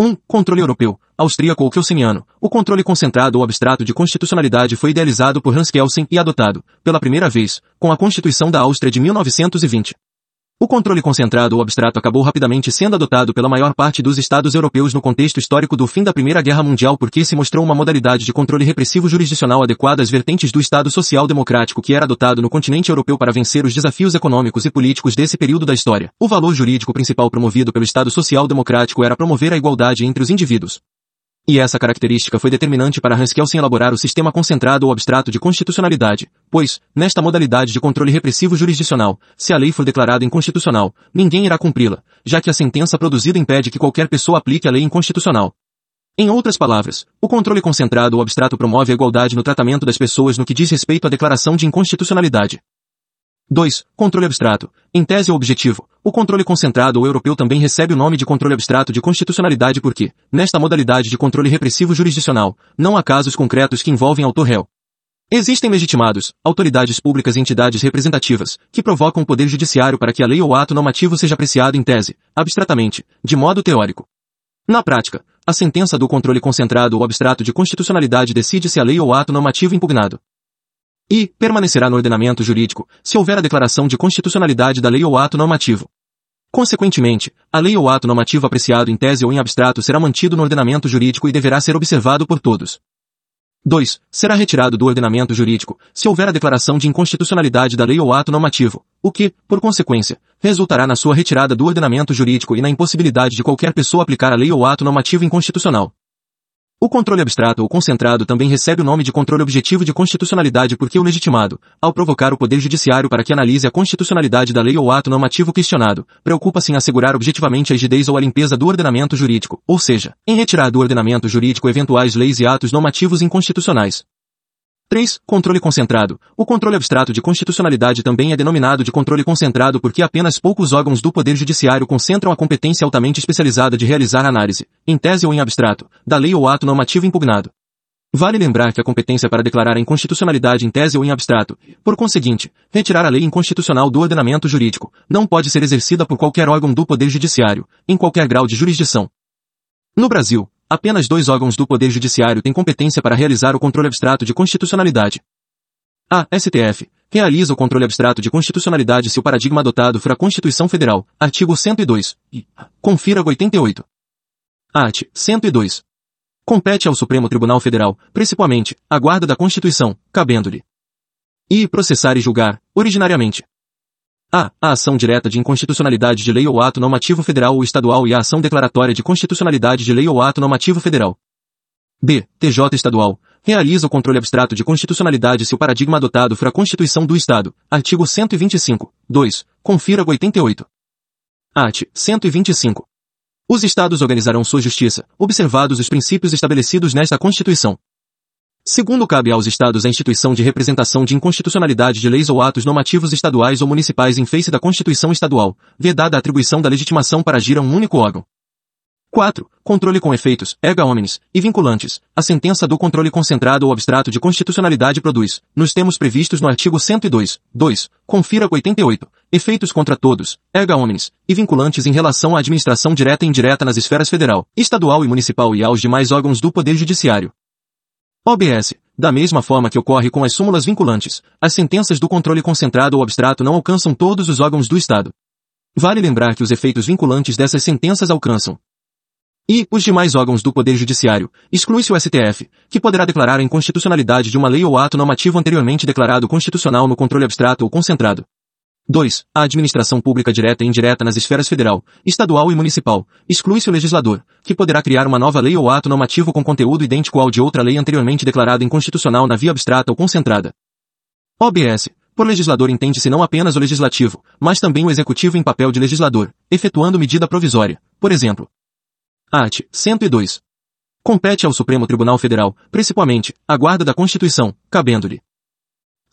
1. Um, controle europeu, austríaco ou kelseniano. O controle concentrado ou abstrato de constitucionalidade foi idealizado por Hans Kelsen e adotado, pela primeira vez, com a Constituição da Áustria de 1920. O controle concentrado ou abstrato acabou rapidamente sendo adotado pela maior parte dos estados europeus no contexto histórico do fim da Primeira Guerra Mundial porque se mostrou uma modalidade de controle repressivo jurisdicional adequada às vertentes do Estado Social Democrático que era adotado no continente europeu para vencer os desafios econômicos e políticos desse período da história. O valor jurídico principal promovido pelo Estado Social Democrático era promover a igualdade entre os indivíduos. E essa característica foi determinante para Hans Kelsen elaborar o sistema concentrado ou abstrato de constitucionalidade, pois, nesta modalidade de controle repressivo jurisdicional, se a lei for declarada inconstitucional, ninguém irá cumpri-la, já que a sentença produzida impede que qualquer pessoa aplique a lei inconstitucional. Em outras palavras, o controle concentrado ou abstrato promove a igualdade no tratamento das pessoas no que diz respeito à declaração de inconstitucionalidade. 2. Controle abstrato. Em tese ou objetivo, o controle concentrado ou europeu também recebe o nome de controle abstrato de constitucionalidade porque, nesta modalidade de controle repressivo jurisdicional, não há casos concretos que envolvem autor-réu. Existem legitimados, autoridades públicas e entidades representativas, que provocam o poder judiciário para que a lei ou ato normativo seja apreciado em tese, abstratamente, de modo teórico. Na prática, a sentença do controle concentrado ou abstrato de constitucionalidade decide se a lei ou ato normativo impugnado e permanecerá no ordenamento jurídico se houver a declaração de constitucionalidade da lei ou ato normativo. Consequentemente, a lei ou ato normativo apreciado em tese ou em abstrato será mantido no ordenamento jurídico e deverá ser observado por todos. 2. Será retirado do ordenamento jurídico, se houver a declaração de inconstitucionalidade da lei ou ato normativo, o que, por consequência, resultará na sua retirada do ordenamento jurídico e na impossibilidade de qualquer pessoa aplicar a lei ou ato normativo inconstitucional. O controle abstrato ou concentrado também recebe o nome de controle objetivo de constitucionalidade porque o legitimado, ao provocar o Poder Judiciário para que analise a constitucionalidade da lei ou ato normativo questionado, preocupa-se em assegurar objetivamente a rigidez ou a limpeza do ordenamento jurídico, ou seja, em retirar do ordenamento jurídico eventuais leis e atos normativos inconstitucionais. 3. Controle concentrado. O controle abstrato de constitucionalidade também é denominado de controle concentrado porque apenas poucos órgãos do Poder Judiciário concentram a competência altamente especializada de realizar a análise, em tese ou em abstrato, da lei ou ato normativo impugnado. Vale lembrar que a competência para declarar a inconstitucionalidade em tese ou em abstrato, por conseguinte, retirar a lei inconstitucional do ordenamento jurídico, não pode ser exercida por qualquer órgão do Poder Judiciário, em qualquer grau de jurisdição. No Brasil, Apenas dois órgãos do Poder Judiciário têm competência para realizar o controle abstrato de constitucionalidade. A. STF. Realiza o controle abstrato de constitucionalidade se o paradigma adotado for a Constituição Federal, artigo 102. E. Confira 88. Art. 102. Compete ao Supremo Tribunal Federal, principalmente, a guarda da Constituição, cabendo-lhe. E processar e julgar, originariamente, a. A ação direta de inconstitucionalidade de lei ou ato normativo federal ou estadual e a ação declaratória de constitucionalidade de lei ou ato normativo federal. B. TJ estadual. Realiza o controle abstrato de constitucionalidade se o paradigma adotado for a Constituição do Estado. Artigo 125. 2. Confira 88. Art. 125. Os Estados organizarão sua justiça, observados os princípios estabelecidos nesta Constituição. Segundo cabe aos Estados a instituição de representação de inconstitucionalidade de leis ou atos normativos estaduais ou municipais em face da Constituição Estadual, vedada a atribuição da legitimação para agir a um único órgão. 4. Controle com efeitos, erga omnes, e vinculantes. A sentença do controle concentrado ou abstrato de constitucionalidade produz, nos termos previstos no artigo 102, 2, confira 88, efeitos contra todos, erga omnes, e vinculantes em relação à administração direta e indireta nas esferas federal, estadual e municipal e aos demais órgãos do Poder Judiciário. OBS. Da mesma forma que ocorre com as súmulas vinculantes, as sentenças do controle concentrado ou abstrato não alcançam todos os órgãos do Estado. Vale lembrar que os efeitos vinculantes dessas sentenças alcançam e os demais órgãos do Poder Judiciário, exclui-se o STF, que poderá declarar a inconstitucionalidade de uma lei ou ato normativo anteriormente declarado constitucional no controle abstrato ou concentrado. 2. A administração pública direta e indireta nas esferas federal, estadual e municipal. Exclui-se o legislador, que poderá criar uma nova lei ou ato normativo com conteúdo idêntico ao de outra lei anteriormente declarada inconstitucional na via abstrata ou concentrada. OBS. Por legislador entende-se não apenas o legislativo, mas também o executivo em papel de legislador, efetuando medida provisória. Por exemplo. Art. 102. Compete ao Supremo Tribunal Federal, principalmente, a guarda da Constituição, cabendo-lhe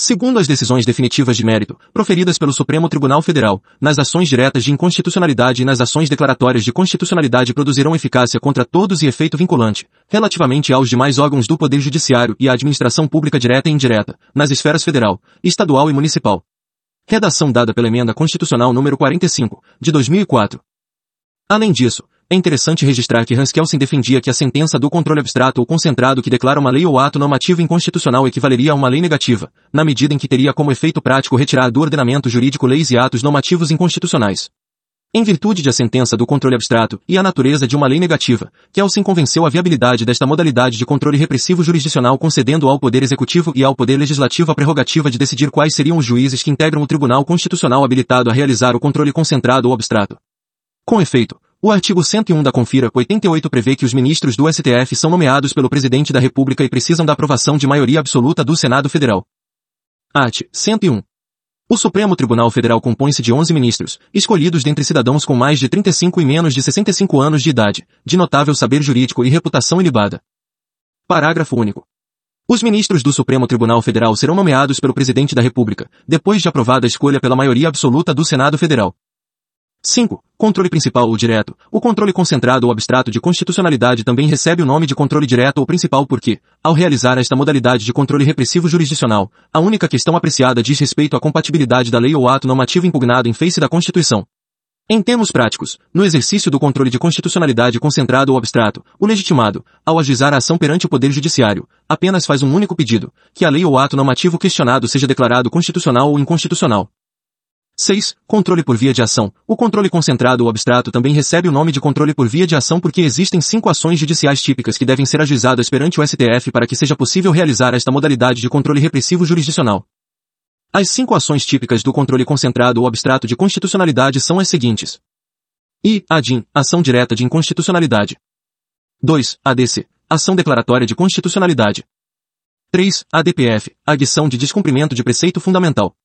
Segundo as decisões definitivas de mérito, proferidas pelo Supremo Tribunal Federal, nas ações diretas de inconstitucionalidade e nas ações declaratórias de constitucionalidade produzirão eficácia contra todos e efeito vinculante, relativamente aos demais órgãos do Poder Judiciário e à administração pública direta e indireta, nas esferas federal, estadual e municipal. Redação dada pela Emenda Constitucional número 45, de 2004. Além disso, é interessante registrar que Hans Kelsen defendia que a sentença do controle abstrato ou concentrado que declara uma lei ou ato normativo inconstitucional equivaleria a uma lei negativa, na medida em que teria como efeito prático retirar do ordenamento jurídico leis e atos normativos inconstitucionais. Em virtude de a sentença do controle abstrato e a natureza de uma lei negativa, Kelsen convenceu a viabilidade desta modalidade de controle repressivo jurisdicional concedendo ao Poder Executivo e ao Poder Legislativo a prerrogativa de decidir quais seriam os juízes que integram o Tribunal Constitucional habilitado a realizar o controle concentrado ou abstrato. Com efeito, o artigo 101 da Confira 88 prevê que os ministros do STF são nomeados pelo Presidente da República e precisam da aprovação de maioria absoluta do Senado Federal. Art. 101. O Supremo Tribunal Federal compõe-se de 11 ministros, escolhidos dentre cidadãos com mais de 35 e menos de 65 anos de idade, de notável saber jurídico e reputação ilibada. Parágrafo único. Os ministros do Supremo Tribunal Federal serão nomeados pelo Presidente da República, depois de aprovada a escolha pela maioria absoluta do Senado Federal. 5. Controle principal ou direto. O controle concentrado ou abstrato de constitucionalidade também recebe o nome de controle direto ou principal porque, ao realizar esta modalidade de controle repressivo jurisdicional, a única questão apreciada diz respeito à compatibilidade da lei ou ato normativo impugnado em face da Constituição. Em termos práticos, no exercício do controle de constitucionalidade concentrado ou abstrato, o legitimado, ao ajuizar a ação perante o Poder Judiciário, apenas faz um único pedido, que a lei ou ato normativo questionado seja declarado constitucional ou inconstitucional. 6. Controle por via de ação. O controle concentrado ou abstrato também recebe o nome de controle por via de ação porque existem cinco ações judiciais típicas que devem ser ajuizadas perante o STF para que seja possível realizar esta modalidade de controle repressivo jurisdicional. As cinco ações típicas do controle concentrado ou abstrato de constitucionalidade são as seguintes. I. ADIM, ação direta de inconstitucionalidade. 2. ADC, ação declaratória de constitucionalidade. 3. ADPF, adição de descumprimento de preceito fundamental.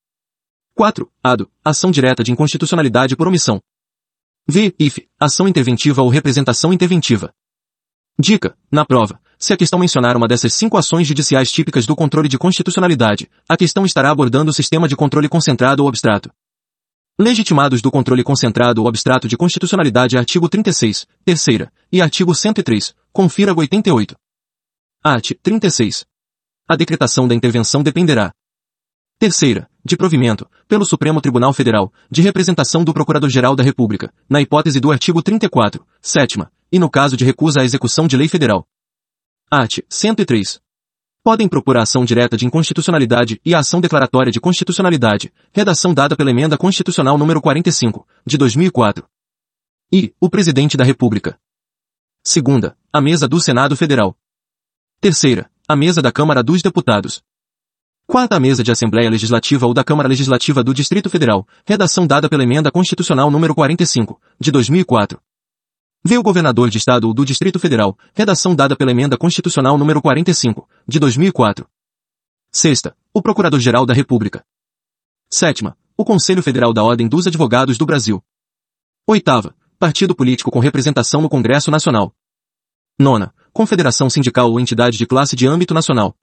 4. ADO, ação direta de inconstitucionalidade por omissão. V. IF, ação interventiva ou representação interventiva. Dica, na prova, se a questão mencionar uma dessas cinco ações judiciais típicas do controle de constitucionalidade, a questão estará abordando o sistema de controle concentrado ou abstrato. Legitimados do controle concentrado ou abstrato de constitucionalidade artigo 36, terceira, e artigo 103, confira 88. Art. 36. A decretação da intervenção dependerá. Terceira, de provimento, pelo Supremo Tribunal Federal, de representação do Procurador-Geral da República, na hipótese do artigo 34, sétima, e no caso de recusa à execução de lei federal. Art. 103. Podem propor a ação direta de inconstitucionalidade e a ação declaratória de constitucionalidade, redação dada pela Emenda Constitucional número 45, de 2004. E, o Presidente da República. Segunda, a mesa do Senado Federal. Terceira, a mesa da Câmara dos Deputados. Quarta, mesa de Assembleia Legislativa ou da Câmara Legislativa do Distrito Federal, redação dada pela Emenda Constitucional número 45, de 2004. Vê o governador de estado ou do Distrito Federal, redação dada pela emenda constitucional número 45, de 2004. Sexta, o Procurador-Geral da República. Sétima, o Conselho Federal da Ordem dos Advogados do Brasil. Oitava, partido político com representação no Congresso Nacional. Nona, confederação sindical ou entidade de classe de âmbito nacional.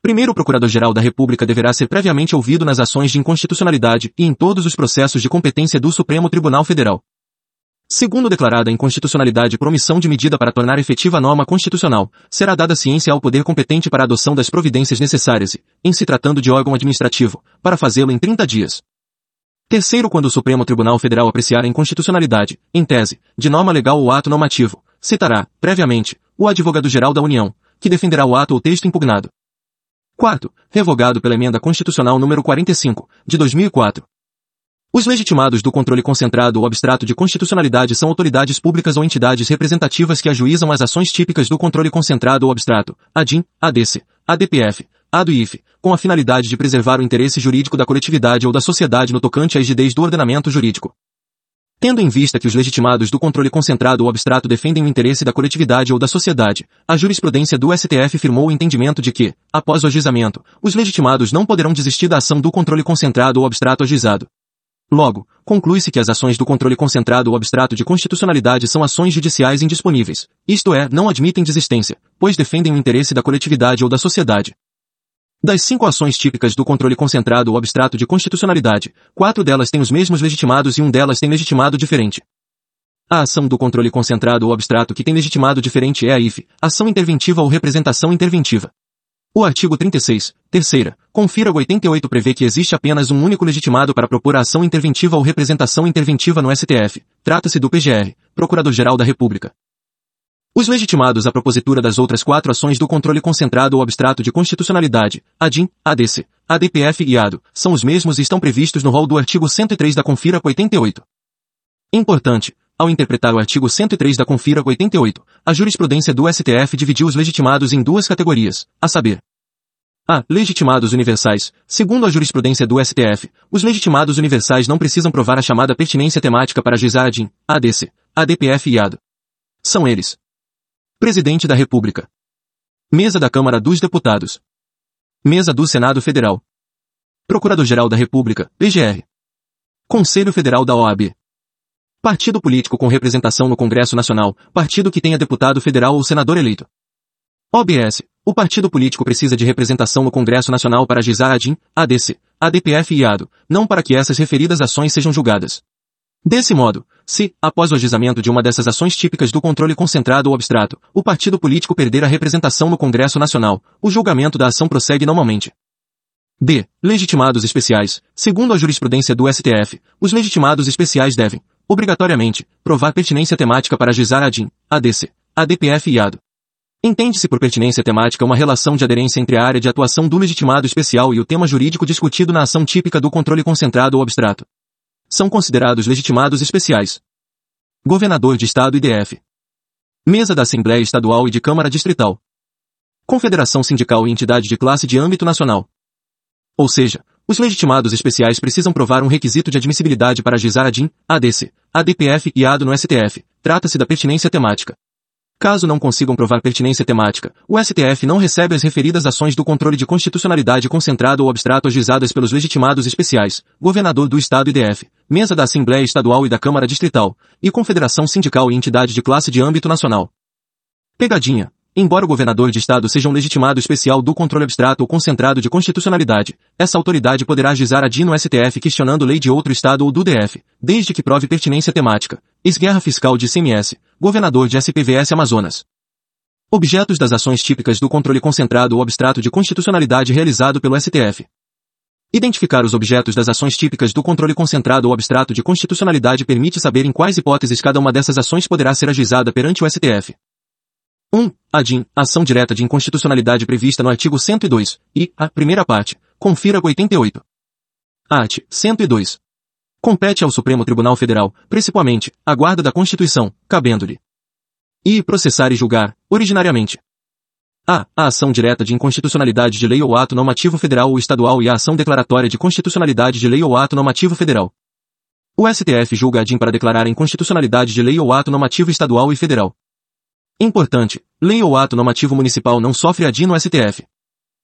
Primeiro, o Procurador-Geral da República deverá ser previamente ouvido nas ações de inconstitucionalidade e em todos os processos de competência do Supremo Tribunal Federal. Segundo declarada a inconstitucionalidade por omissão de medida para tornar efetiva a norma constitucional, será dada ciência ao poder competente para a adoção das providências necessárias e, em se tratando de órgão administrativo, para fazê-lo em 30 dias. Terceiro, quando o Supremo Tribunal Federal apreciar a inconstitucionalidade, em tese, de norma legal ou ato normativo, citará, previamente, o advogado-geral da União, que defenderá o ato ou texto impugnado. Quarto, revogado pela emenda constitucional número 45, de 2004, os legitimados do controle concentrado ou abstrato de constitucionalidade são autoridades públicas ou entidades representativas que ajuizam as ações típicas do controle concentrado ou abstrato, ADIM, ADC, ADPF, ADO e IF, com a finalidade de preservar o interesse jurídico da coletividade ou da sociedade no tocante à rigidez do ordenamento jurídico. Tendo em vista que os legitimados do controle concentrado ou abstrato defendem o interesse da coletividade ou da sociedade, a jurisprudência do STF firmou o entendimento de que, após o ajuizamento, os legitimados não poderão desistir da ação do controle concentrado ou abstrato ajuizado. Logo, conclui-se que as ações do controle concentrado ou abstrato de constitucionalidade são ações judiciais indisponíveis, isto é, não admitem desistência, pois defendem o interesse da coletividade ou da sociedade. Das cinco ações típicas do controle concentrado ou abstrato de constitucionalidade, quatro delas têm os mesmos legitimados e um delas tem legitimado diferente. A ação do controle concentrado ou abstrato que tem legitimado diferente é a IFE, ação interventiva ou representação interventiva. O artigo 36, terceira, confira 88 prevê que existe apenas um único legitimado para propor a ação interventiva ou representação interventiva no STF. Trata-se do PGR, Procurador-Geral da República. Os legitimados à propositura das outras quatro ações do controle concentrado ou abstrato de constitucionalidade, ADIM, ADC, ADPF e ADO, são os mesmos e estão previstos no rol do artigo 103 da Confira 88. Importante, ao interpretar o artigo 103 da Confira 88, a jurisprudência do STF dividiu os legitimados em duas categorias, a saber, a. Legitimados universais. Segundo a jurisprudência do STF, os legitimados universais não precisam provar a chamada pertinência temática para ajuizar a DIN, ADC, ADPF e ADO. São eles. Presidente da República. Mesa da Câmara dos Deputados. Mesa do Senado Federal. Procurador-Geral da República, PGR. Conselho Federal da OAB. Partido político com representação no Congresso Nacional, partido que tenha deputado federal ou senador eleito. OBS, o partido político precisa de representação no Congresso Nacional para agizar a DIN, ADC, ADPF e ADO, não para que essas referidas ações sejam julgadas. Desse modo, se, após o agizamento de uma dessas ações típicas do controle concentrado ou abstrato, o partido político perder a representação no Congresso Nacional, o julgamento da ação prossegue normalmente. B. Legitimados especiais. Segundo a jurisprudência do STF, os legitimados especiais devem, obrigatoriamente, provar pertinência temática para agizar a DIN, ADC, ADPF e ADO. Entende-se por pertinência temática uma relação de aderência entre a área de atuação do legitimado especial e o tema jurídico discutido na ação típica do controle concentrado ou abstrato. São considerados legitimados especiais. Governador de Estado e DF. Mesa da Assembleia Estadual e de Câmara Distrital. Confederação Sindical e entidade de classe de âmbito nacional. Ou seja, os legitimados especiais precisam provar um requisito de admissibilidade para agizar a DIN, ADC, ADPF e ADO no STF. Trata-se da pertinência temática. Caso não consigam provar pertinência temática, o STF não recebe as referidas ações do controle de constitucionalidade concentrado ou abstrato agizadas pelos legitimados especiais, governador do Estado e DF, mesa da Assembleia Estadual e da Câmara Distrital, e confederação sindical e entidade de classe de âmbito nacional. Pegadinha. Embora o governador de estado seja um legitimado especial do controle abstrato ou concentrado de constitucionalidade, essa autoridade poderá agizar a DI no STF questionando lei de outro estado ou do DF, desde que prove pertinência temática. Ex-guerra fiscal de CMS, governador de SPVS Amazonas. Objetos das ações típicas do controle concentrado ou abstrato de constitucionalidade realizado pelo STF. Identificar os objetos das ações típicas do controle concentrado ou abstrato de constitucionalidade permite saber em quais hipóteses cada uma dessas ações poderá ser ajuizada perante o STF. 1. ADIM, ação direta de inconstitucionalidade prevista no artigo 102, e, a primeira parte, confira 88. Art. 102. Compete ao Supremo Tribunal Federal, principalmente, a guarda da Constituição, cabendo-lhe. E processar e julgar, originariamente. A. A ação direta de inconstitucionalidade de lei ou ato normativo federal ou estadual e a ação declaratória de constitucionalidade de lei ou ato normativo federal. O STF julga a DIN para declarar a inconstitucionalidade de lei ou ato normativo estadual e federal. Importante, lei ou ato normativo municipal não sofre a DIN no STF.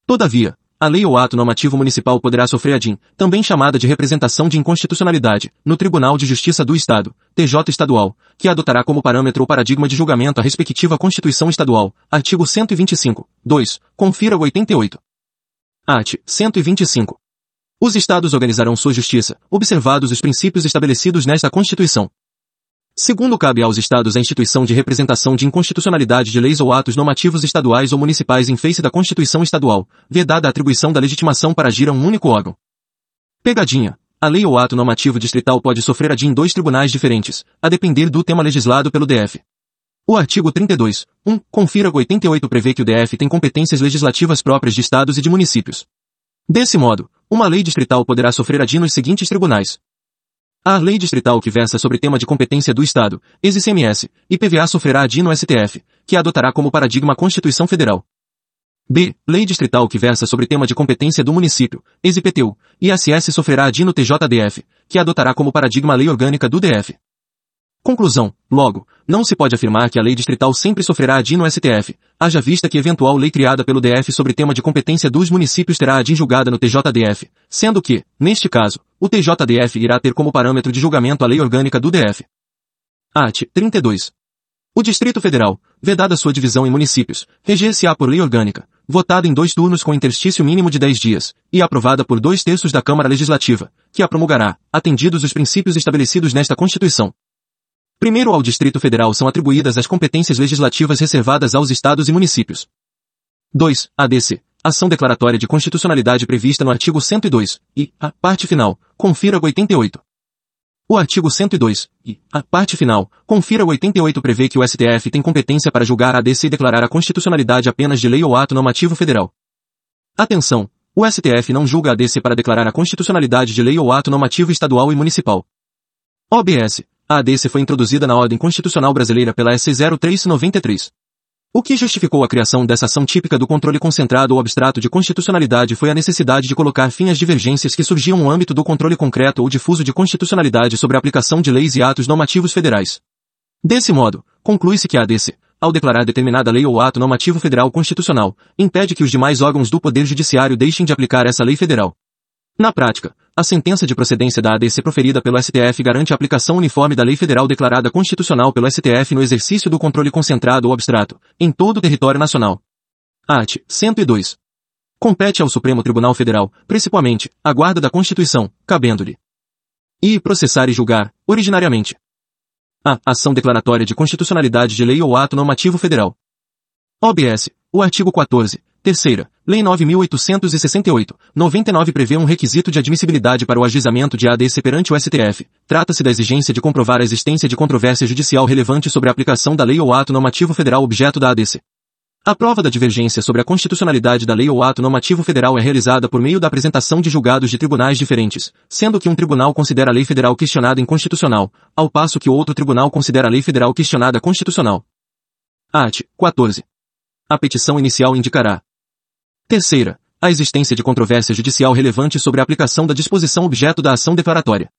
Todavia, a lei ou ato normativo municipal poderá sofrer a DIN, também chamada de representação de inconstitucionalidade, no Tribunal de Justiça do Estado, TJ estadual, que adotará como parâmetro ou paradigma de julgamento a respectiva Constituição Estadual, artigo 125, 2, confira o 88. Art. 125. Os Estados organizarão sua justiça, observados os princípios estabelecidos nesta Constituição. Segundo cabe aos Estados a instituição de representação de inconstitucionalidade de leis ou atos normativos estaduais ou municipais em face da Constituição Estadual, vedada a atribuição da legitimação para agir a um único órgão. Pegadinha. A lei ou ato normativo distrital pode sofrer a em dois tribunais diferentes, a depender do tema legislado pelo DF. O artigo 32, 1, confira 88 prevê que o DF tem competências legislativas próprias de estados e de municípios. Desse modo, uma lei distrital poderá sofrer a nos seguintes tribunais. A lei distrital que versa sobre tema de competência do Estado, ex-ICMS, e PVA sofrerá a no STF, que adotará como paradigma a Constituição Federal. B. Lei distrital que versa sobre tema de competência do município, ex-IPTU, ACS sofrerá a no TJDF, que adotará como paradigma a lei orgânica do DF. Conclusão. Logo, não se pode afirmar que a lei distrital sempre sofrerá a no STF, haja vista que eventual lei criada pelo DF sobre tema de competência dos municípios terá a julgada no TJDF, sendo que, neste caso, o TJDF irá ter como parâmetro de julgamento a lei orgânica do DF. Art. 32. O Distrito Federal, vedada sua divisão em municípios, reger-se-á por lei orgânica, votada em dois turnos com interstício mínimo de 10 dias, e aprovada por dois terços da Câmara Legislativa, que a promulgará, atendidos os princípios estabelecidos nesta Constituição. Primeiro ao Distrito Federal são atribuídas as competências legislativas reservadas aos estados e municípios. 2. ADC. Ação declaratória de constitucionalidade prevista no artigo 102, e, a parte final, confira o 88. O artigo 102, e, a parte final, confira o 88 prevê que o STF tem competência para julgar a ADC e declarar a constitucionalidade apenas de lei ou ato normativo federal. Atenção! O STF não julga a ADC para declarar a constitucionalidade de lei ou ato normativo estadual e municipal. OBS. A ADC foi introduzida na ordem constitucional brasileira pela SC 0393. O que justificou a criação dessa ação típica do controle concentrado ou abstrato de constitucionalidade foi a necessidade de colocar fim às divergências que surgiam no âmbito do controle concreto ou difuso de constitucionalidade sobre a aplicação de leis e atos normativos federais. Desse modo, conclui-se que a ADC, ao declarar determinada lei ou ato normativo federal constitucional, impede que os demais órgãos do Poder Judiciário deixem de aplicar essa lei federal. Na prática, a sentença de procedência da ADC proferida pelo STF garante a aplicação uniforme da lei federal declarada constitucional pelo STF no exercício do controle concentrado ou abstrato, em todo o território nacional. Art. 102. Compete ao Supremo Tribunal Federal, principalmente, a guarda da Constituição, cabendo-lhe. E processar e julgar, originariamente. A. Ação declaratória de constitucionalidade de lei ou ato normativo federal. OBS. O artigo 14, terceira, Lei 9.868, 99 prevê um requisito de admissibilidade para o ajuizamento de ADC perante o STF. Trata-se da exigência de comprovar a existência de controvérsia judicial relevante sobre a aplicação da lei ou ato normativo federal objeto da ADC. A prova da divergência sobre a constitucionalidade da lei ou ato normativo federal é realizada por meio da apresentação de julgados de tribunais diferentes, sendo que um tribunal considera a lei federal questionada inconstitucional, ao passo que outro tribunal considera a lei federal questionada constitucional. Art. 14. A petição inicial indicará. Terceira, a existência de controvérsia judicial relevante sobre a aplicação da disposição objeto da ação declaratória.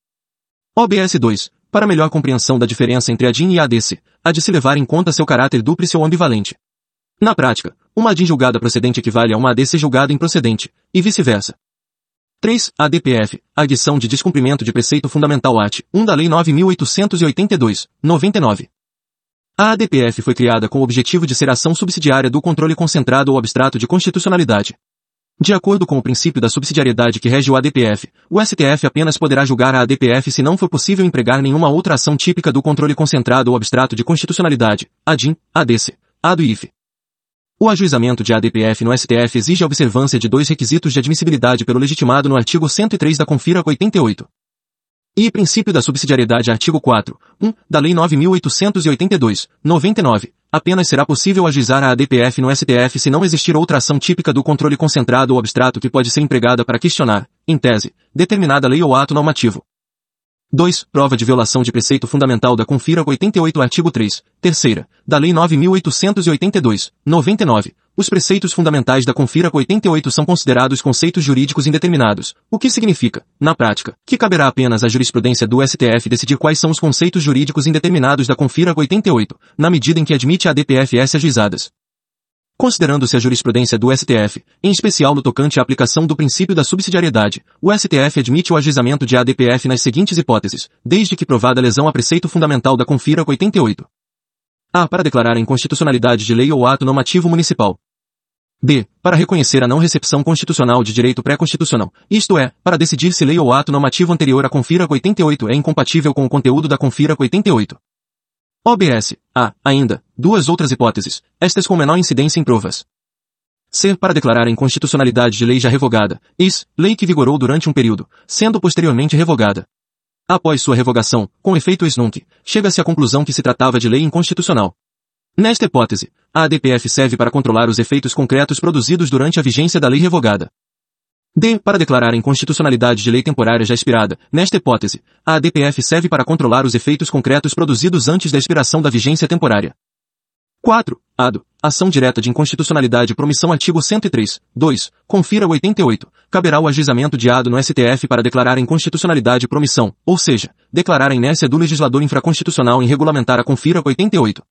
OBS 2. Para melhor compreensão da diferença entre a DIN e a ADC, há de se levar em conta seu caráter dúplice ou ambivalente. Na prática, uma ADIM julgada procedente equivale a uma ADC julgada improcedente, e vice-versa. 3. ADPF, adição de descumprimento de preceito fundamental AT, 1 da Lei 9.882, 99. A ADPF foi criada com o objetivo de ser ação subsidiária do controle concentrado ou abstrato de constitucionalidade. De acordo com o princípio da subsidiariedade que rege o ADPF, o STF apenas poderá julgar a ADPF se não for possível empregar nenhuma outra ação típica do controle concentrado ou abstrato de constitucionalidade, ADIM, ADC, ADO e IF. O ajuizamento de ADPF no STF exige a observância de dois requisitos de admissibilidade pelo legitimado no artigo 103 da Confira 88. E princípio da subsidiariedade artigo 4, 1, da Lei 9.882, 99, apenas será possível ajuizar a ADPF no STF se não existir outra ação típica do controle concentrado ou abstrato que pode ser empregada para questionar, em tese, determinada lei ou ato normativo. 2. Prova de violação de preceito fundamental da Confira 88 artigo 3, terceira, da Lei 9.882, 99. Os preceitos fundamentais da Confira 88 são considerados conceitos jurídicos indeterminados, o que significa, na prática, que caberá apenas à jurisprudência do STF decidir quais são os conceitos jurídicos indeterminados da Confira 88, na medida em que admite a DPFS ajuizadas. Considerando-se a jurisprudência do STF, em especial no tocante à aplicação do princípio da subsidiariedade, o STF admite o ajuizamento de ADPF nas seguintes hipóteses, desde que provada lesão a preceito fundamental da Confira 88. A. Para declarar a inconstitucionalidade de lei ou ato normativo municipal. B. Para reconhecer a não recepção constitucional de direito pré-constitucional, isto é, para decidir se lei ou ato normativo anterior à Confira 88 é incompatível com o conteúdo da Confira 88. OBS. Há, ainda, duas outras hipóteses, estas com menor incidência em provas. C. Para declarar a inconstitucionalidade de lei já revogada, is, lei que vigorou durante um período, sendo posteriormente revogada. Após sua revogação, com efeito ex chega-se à conclusão que se tratava de lei inconstitucional. Nesta hipótese, a ADPF serve para controlar os efeitos concretos produzidos durante a vigência da lei revogada. D. Para declarar a inconstitucionalidade de lei temporária já expirada. Nesta hipótese, a ADPF serve para controlar os efeitos concretos produzidos antes da expiração da vigência temporária. 4. ADO. Ação direta de inconstitucionalidade promissão artigo 103. 2. Confira 88. Caberá o ajuizamento de ADO no STF para declarar a inconstitucionalidade promissão, ou seja, declarar a inércia do legislador infraconstitucional em regulamentar a Confira 88.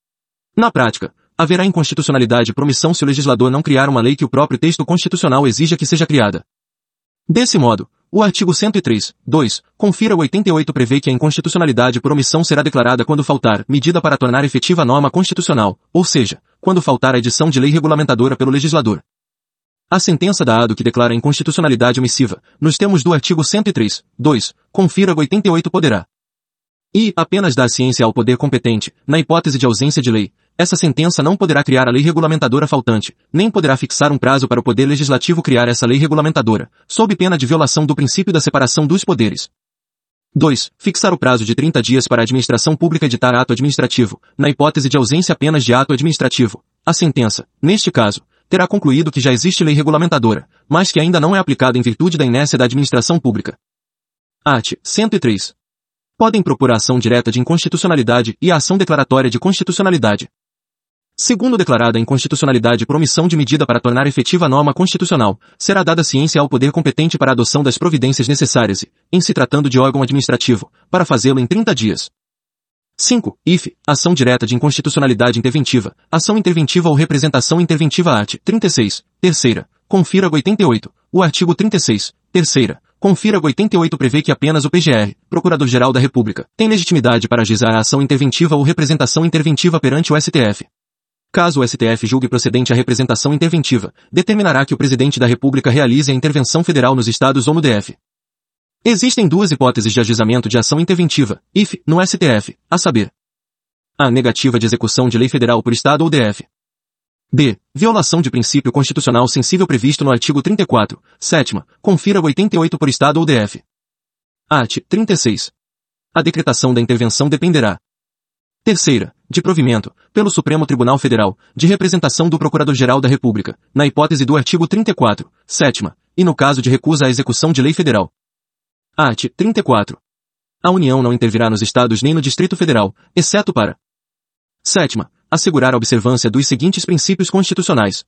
Na prática, haverá inconstitucionalidade promissão se o legislador não criar uma lei que o próprio texto constitucional exija que seja criada. Desse modo, o artigo 103, 2, confira o 88 prevê que a inconstitucionalidade por omissão será declarada quando faltar medida para tornar efetiva a norma constitucional, ou seja, quando faltar a edição de lei regulamentadora pelo legislador. A sentença da ADO que declara a inconstitucionalidade omissiva, nos termos do artigo 103, 2, confira o 88 poderá. E apenas dar ciência ao poder competente, na hipótese de ausência de lei, essa sentença não poderá criar a lei regulamentadora faltante, nem poderá fixar um prazo para o Poder Legislativo criar essa lei regulamentadora, sob pena de violação do princípio da separação dos poderes. 2. Fixar o prazo de 30 dias para a administração pública editar ato administrativo, na hipótese de ausência apenas de ato administrativo. A sentença, neste caso, terá concluído que já existe lei regulamentadora, mas que ainda não é aplicada em virtude da inércia da administração pública. Art. 103. Podem propor a ação direta de inconstitucionalidade e a ação declaratória de constitucionalidade. Segundo declarada inconstitucionalidade por omissão de medida para tornar efetiva a norma constitucional, será dada ciência ao poder competente para a adoção das providências necessárias e, em se tratando de órgão administrativo, para fazê-lo em 30 dias. 5. IF. Ação direta de inconstitucionalidade interventiva. Ação interventiva ou representação interventiva art. 36. Terceira. Confira 88. O artigo 36. Terceira. Confira 88 prevê que apenas o PGR, Procurador-Geral da República, tem legitimidade para ajuizar a ação interventiva ou representação interventiva perante o STF. Caso o STF julgue procedente a representação interventiva, determinará que o presidente da República realize a intervenção federal nos estados ou no DF. Existem duas hipóteses de ajuizamento de ação interventiva, IF, no STF, a saber. A. Negativa de execução de lei federal por estado ou DF. B. Violação de princípio constitucional sensível previsto no artigo 34, sétima, confira 88 por estado ou DF. Art. 36. A decretação da intervenção dependerá, Terceira, de provimento, pelo Supremo Tribunal Federal, de representação do Procurador-Geral da República, na hipótese do artigo 34, sétima, e no caso de recusa à execução de lei federal. Art. 34. A União não intervirá nos Estados nem no Distrito Federal, exceto para Sétima, assegurar a observância dos seguintes princípios constitucionais.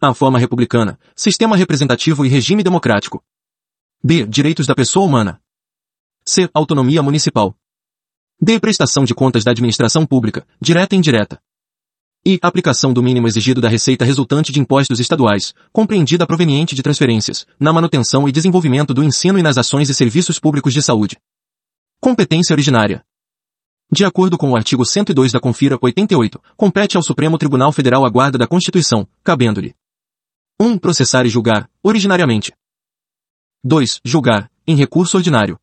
A forma republicana, sistema representativo e regime democrático. B. Direitos da pessoa humana. C. Autonomia municipal. D. Prestação de contas da administração pública, direta e indireta. E. Aplicação do mínimo exigido da receita resultante de impostos estaduais, compreendida proveniente de transferências, na manutenção e desenvolvimento do ensino e nas ações e serviços públicos de saúde. Competência originária. De acordo com o artigo 102 da Confira 88, compete ao Supremo Tribunal Federal a guarda da Constituição, cabendo-lhe 1. Um, processar e julgar, originariamente. 2. Julgar, em recurso ordinário.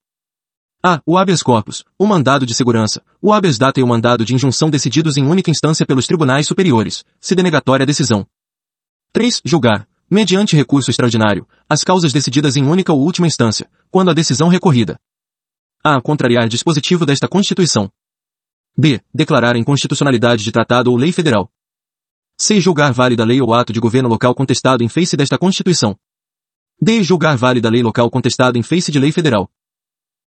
A. O habeas corpus, o mandado de segurança, o habeas data e o mandado de injunção decididos em única instância pelos tribunais superiores, se denegatória a decisão. 3. Julgar, mediante recurso extraordinário, as causas decididas em única ou última instância, quando a decisão recorrida. A. Contrariar dispositivo desta Constituição. B. Declarar inconstitucionalidade de tratado ou lei federal. C. Julgar válida lei ou ato de governo local contestado em face desta Constituição. D. Julgar válida lei local contestado em face de lei federal.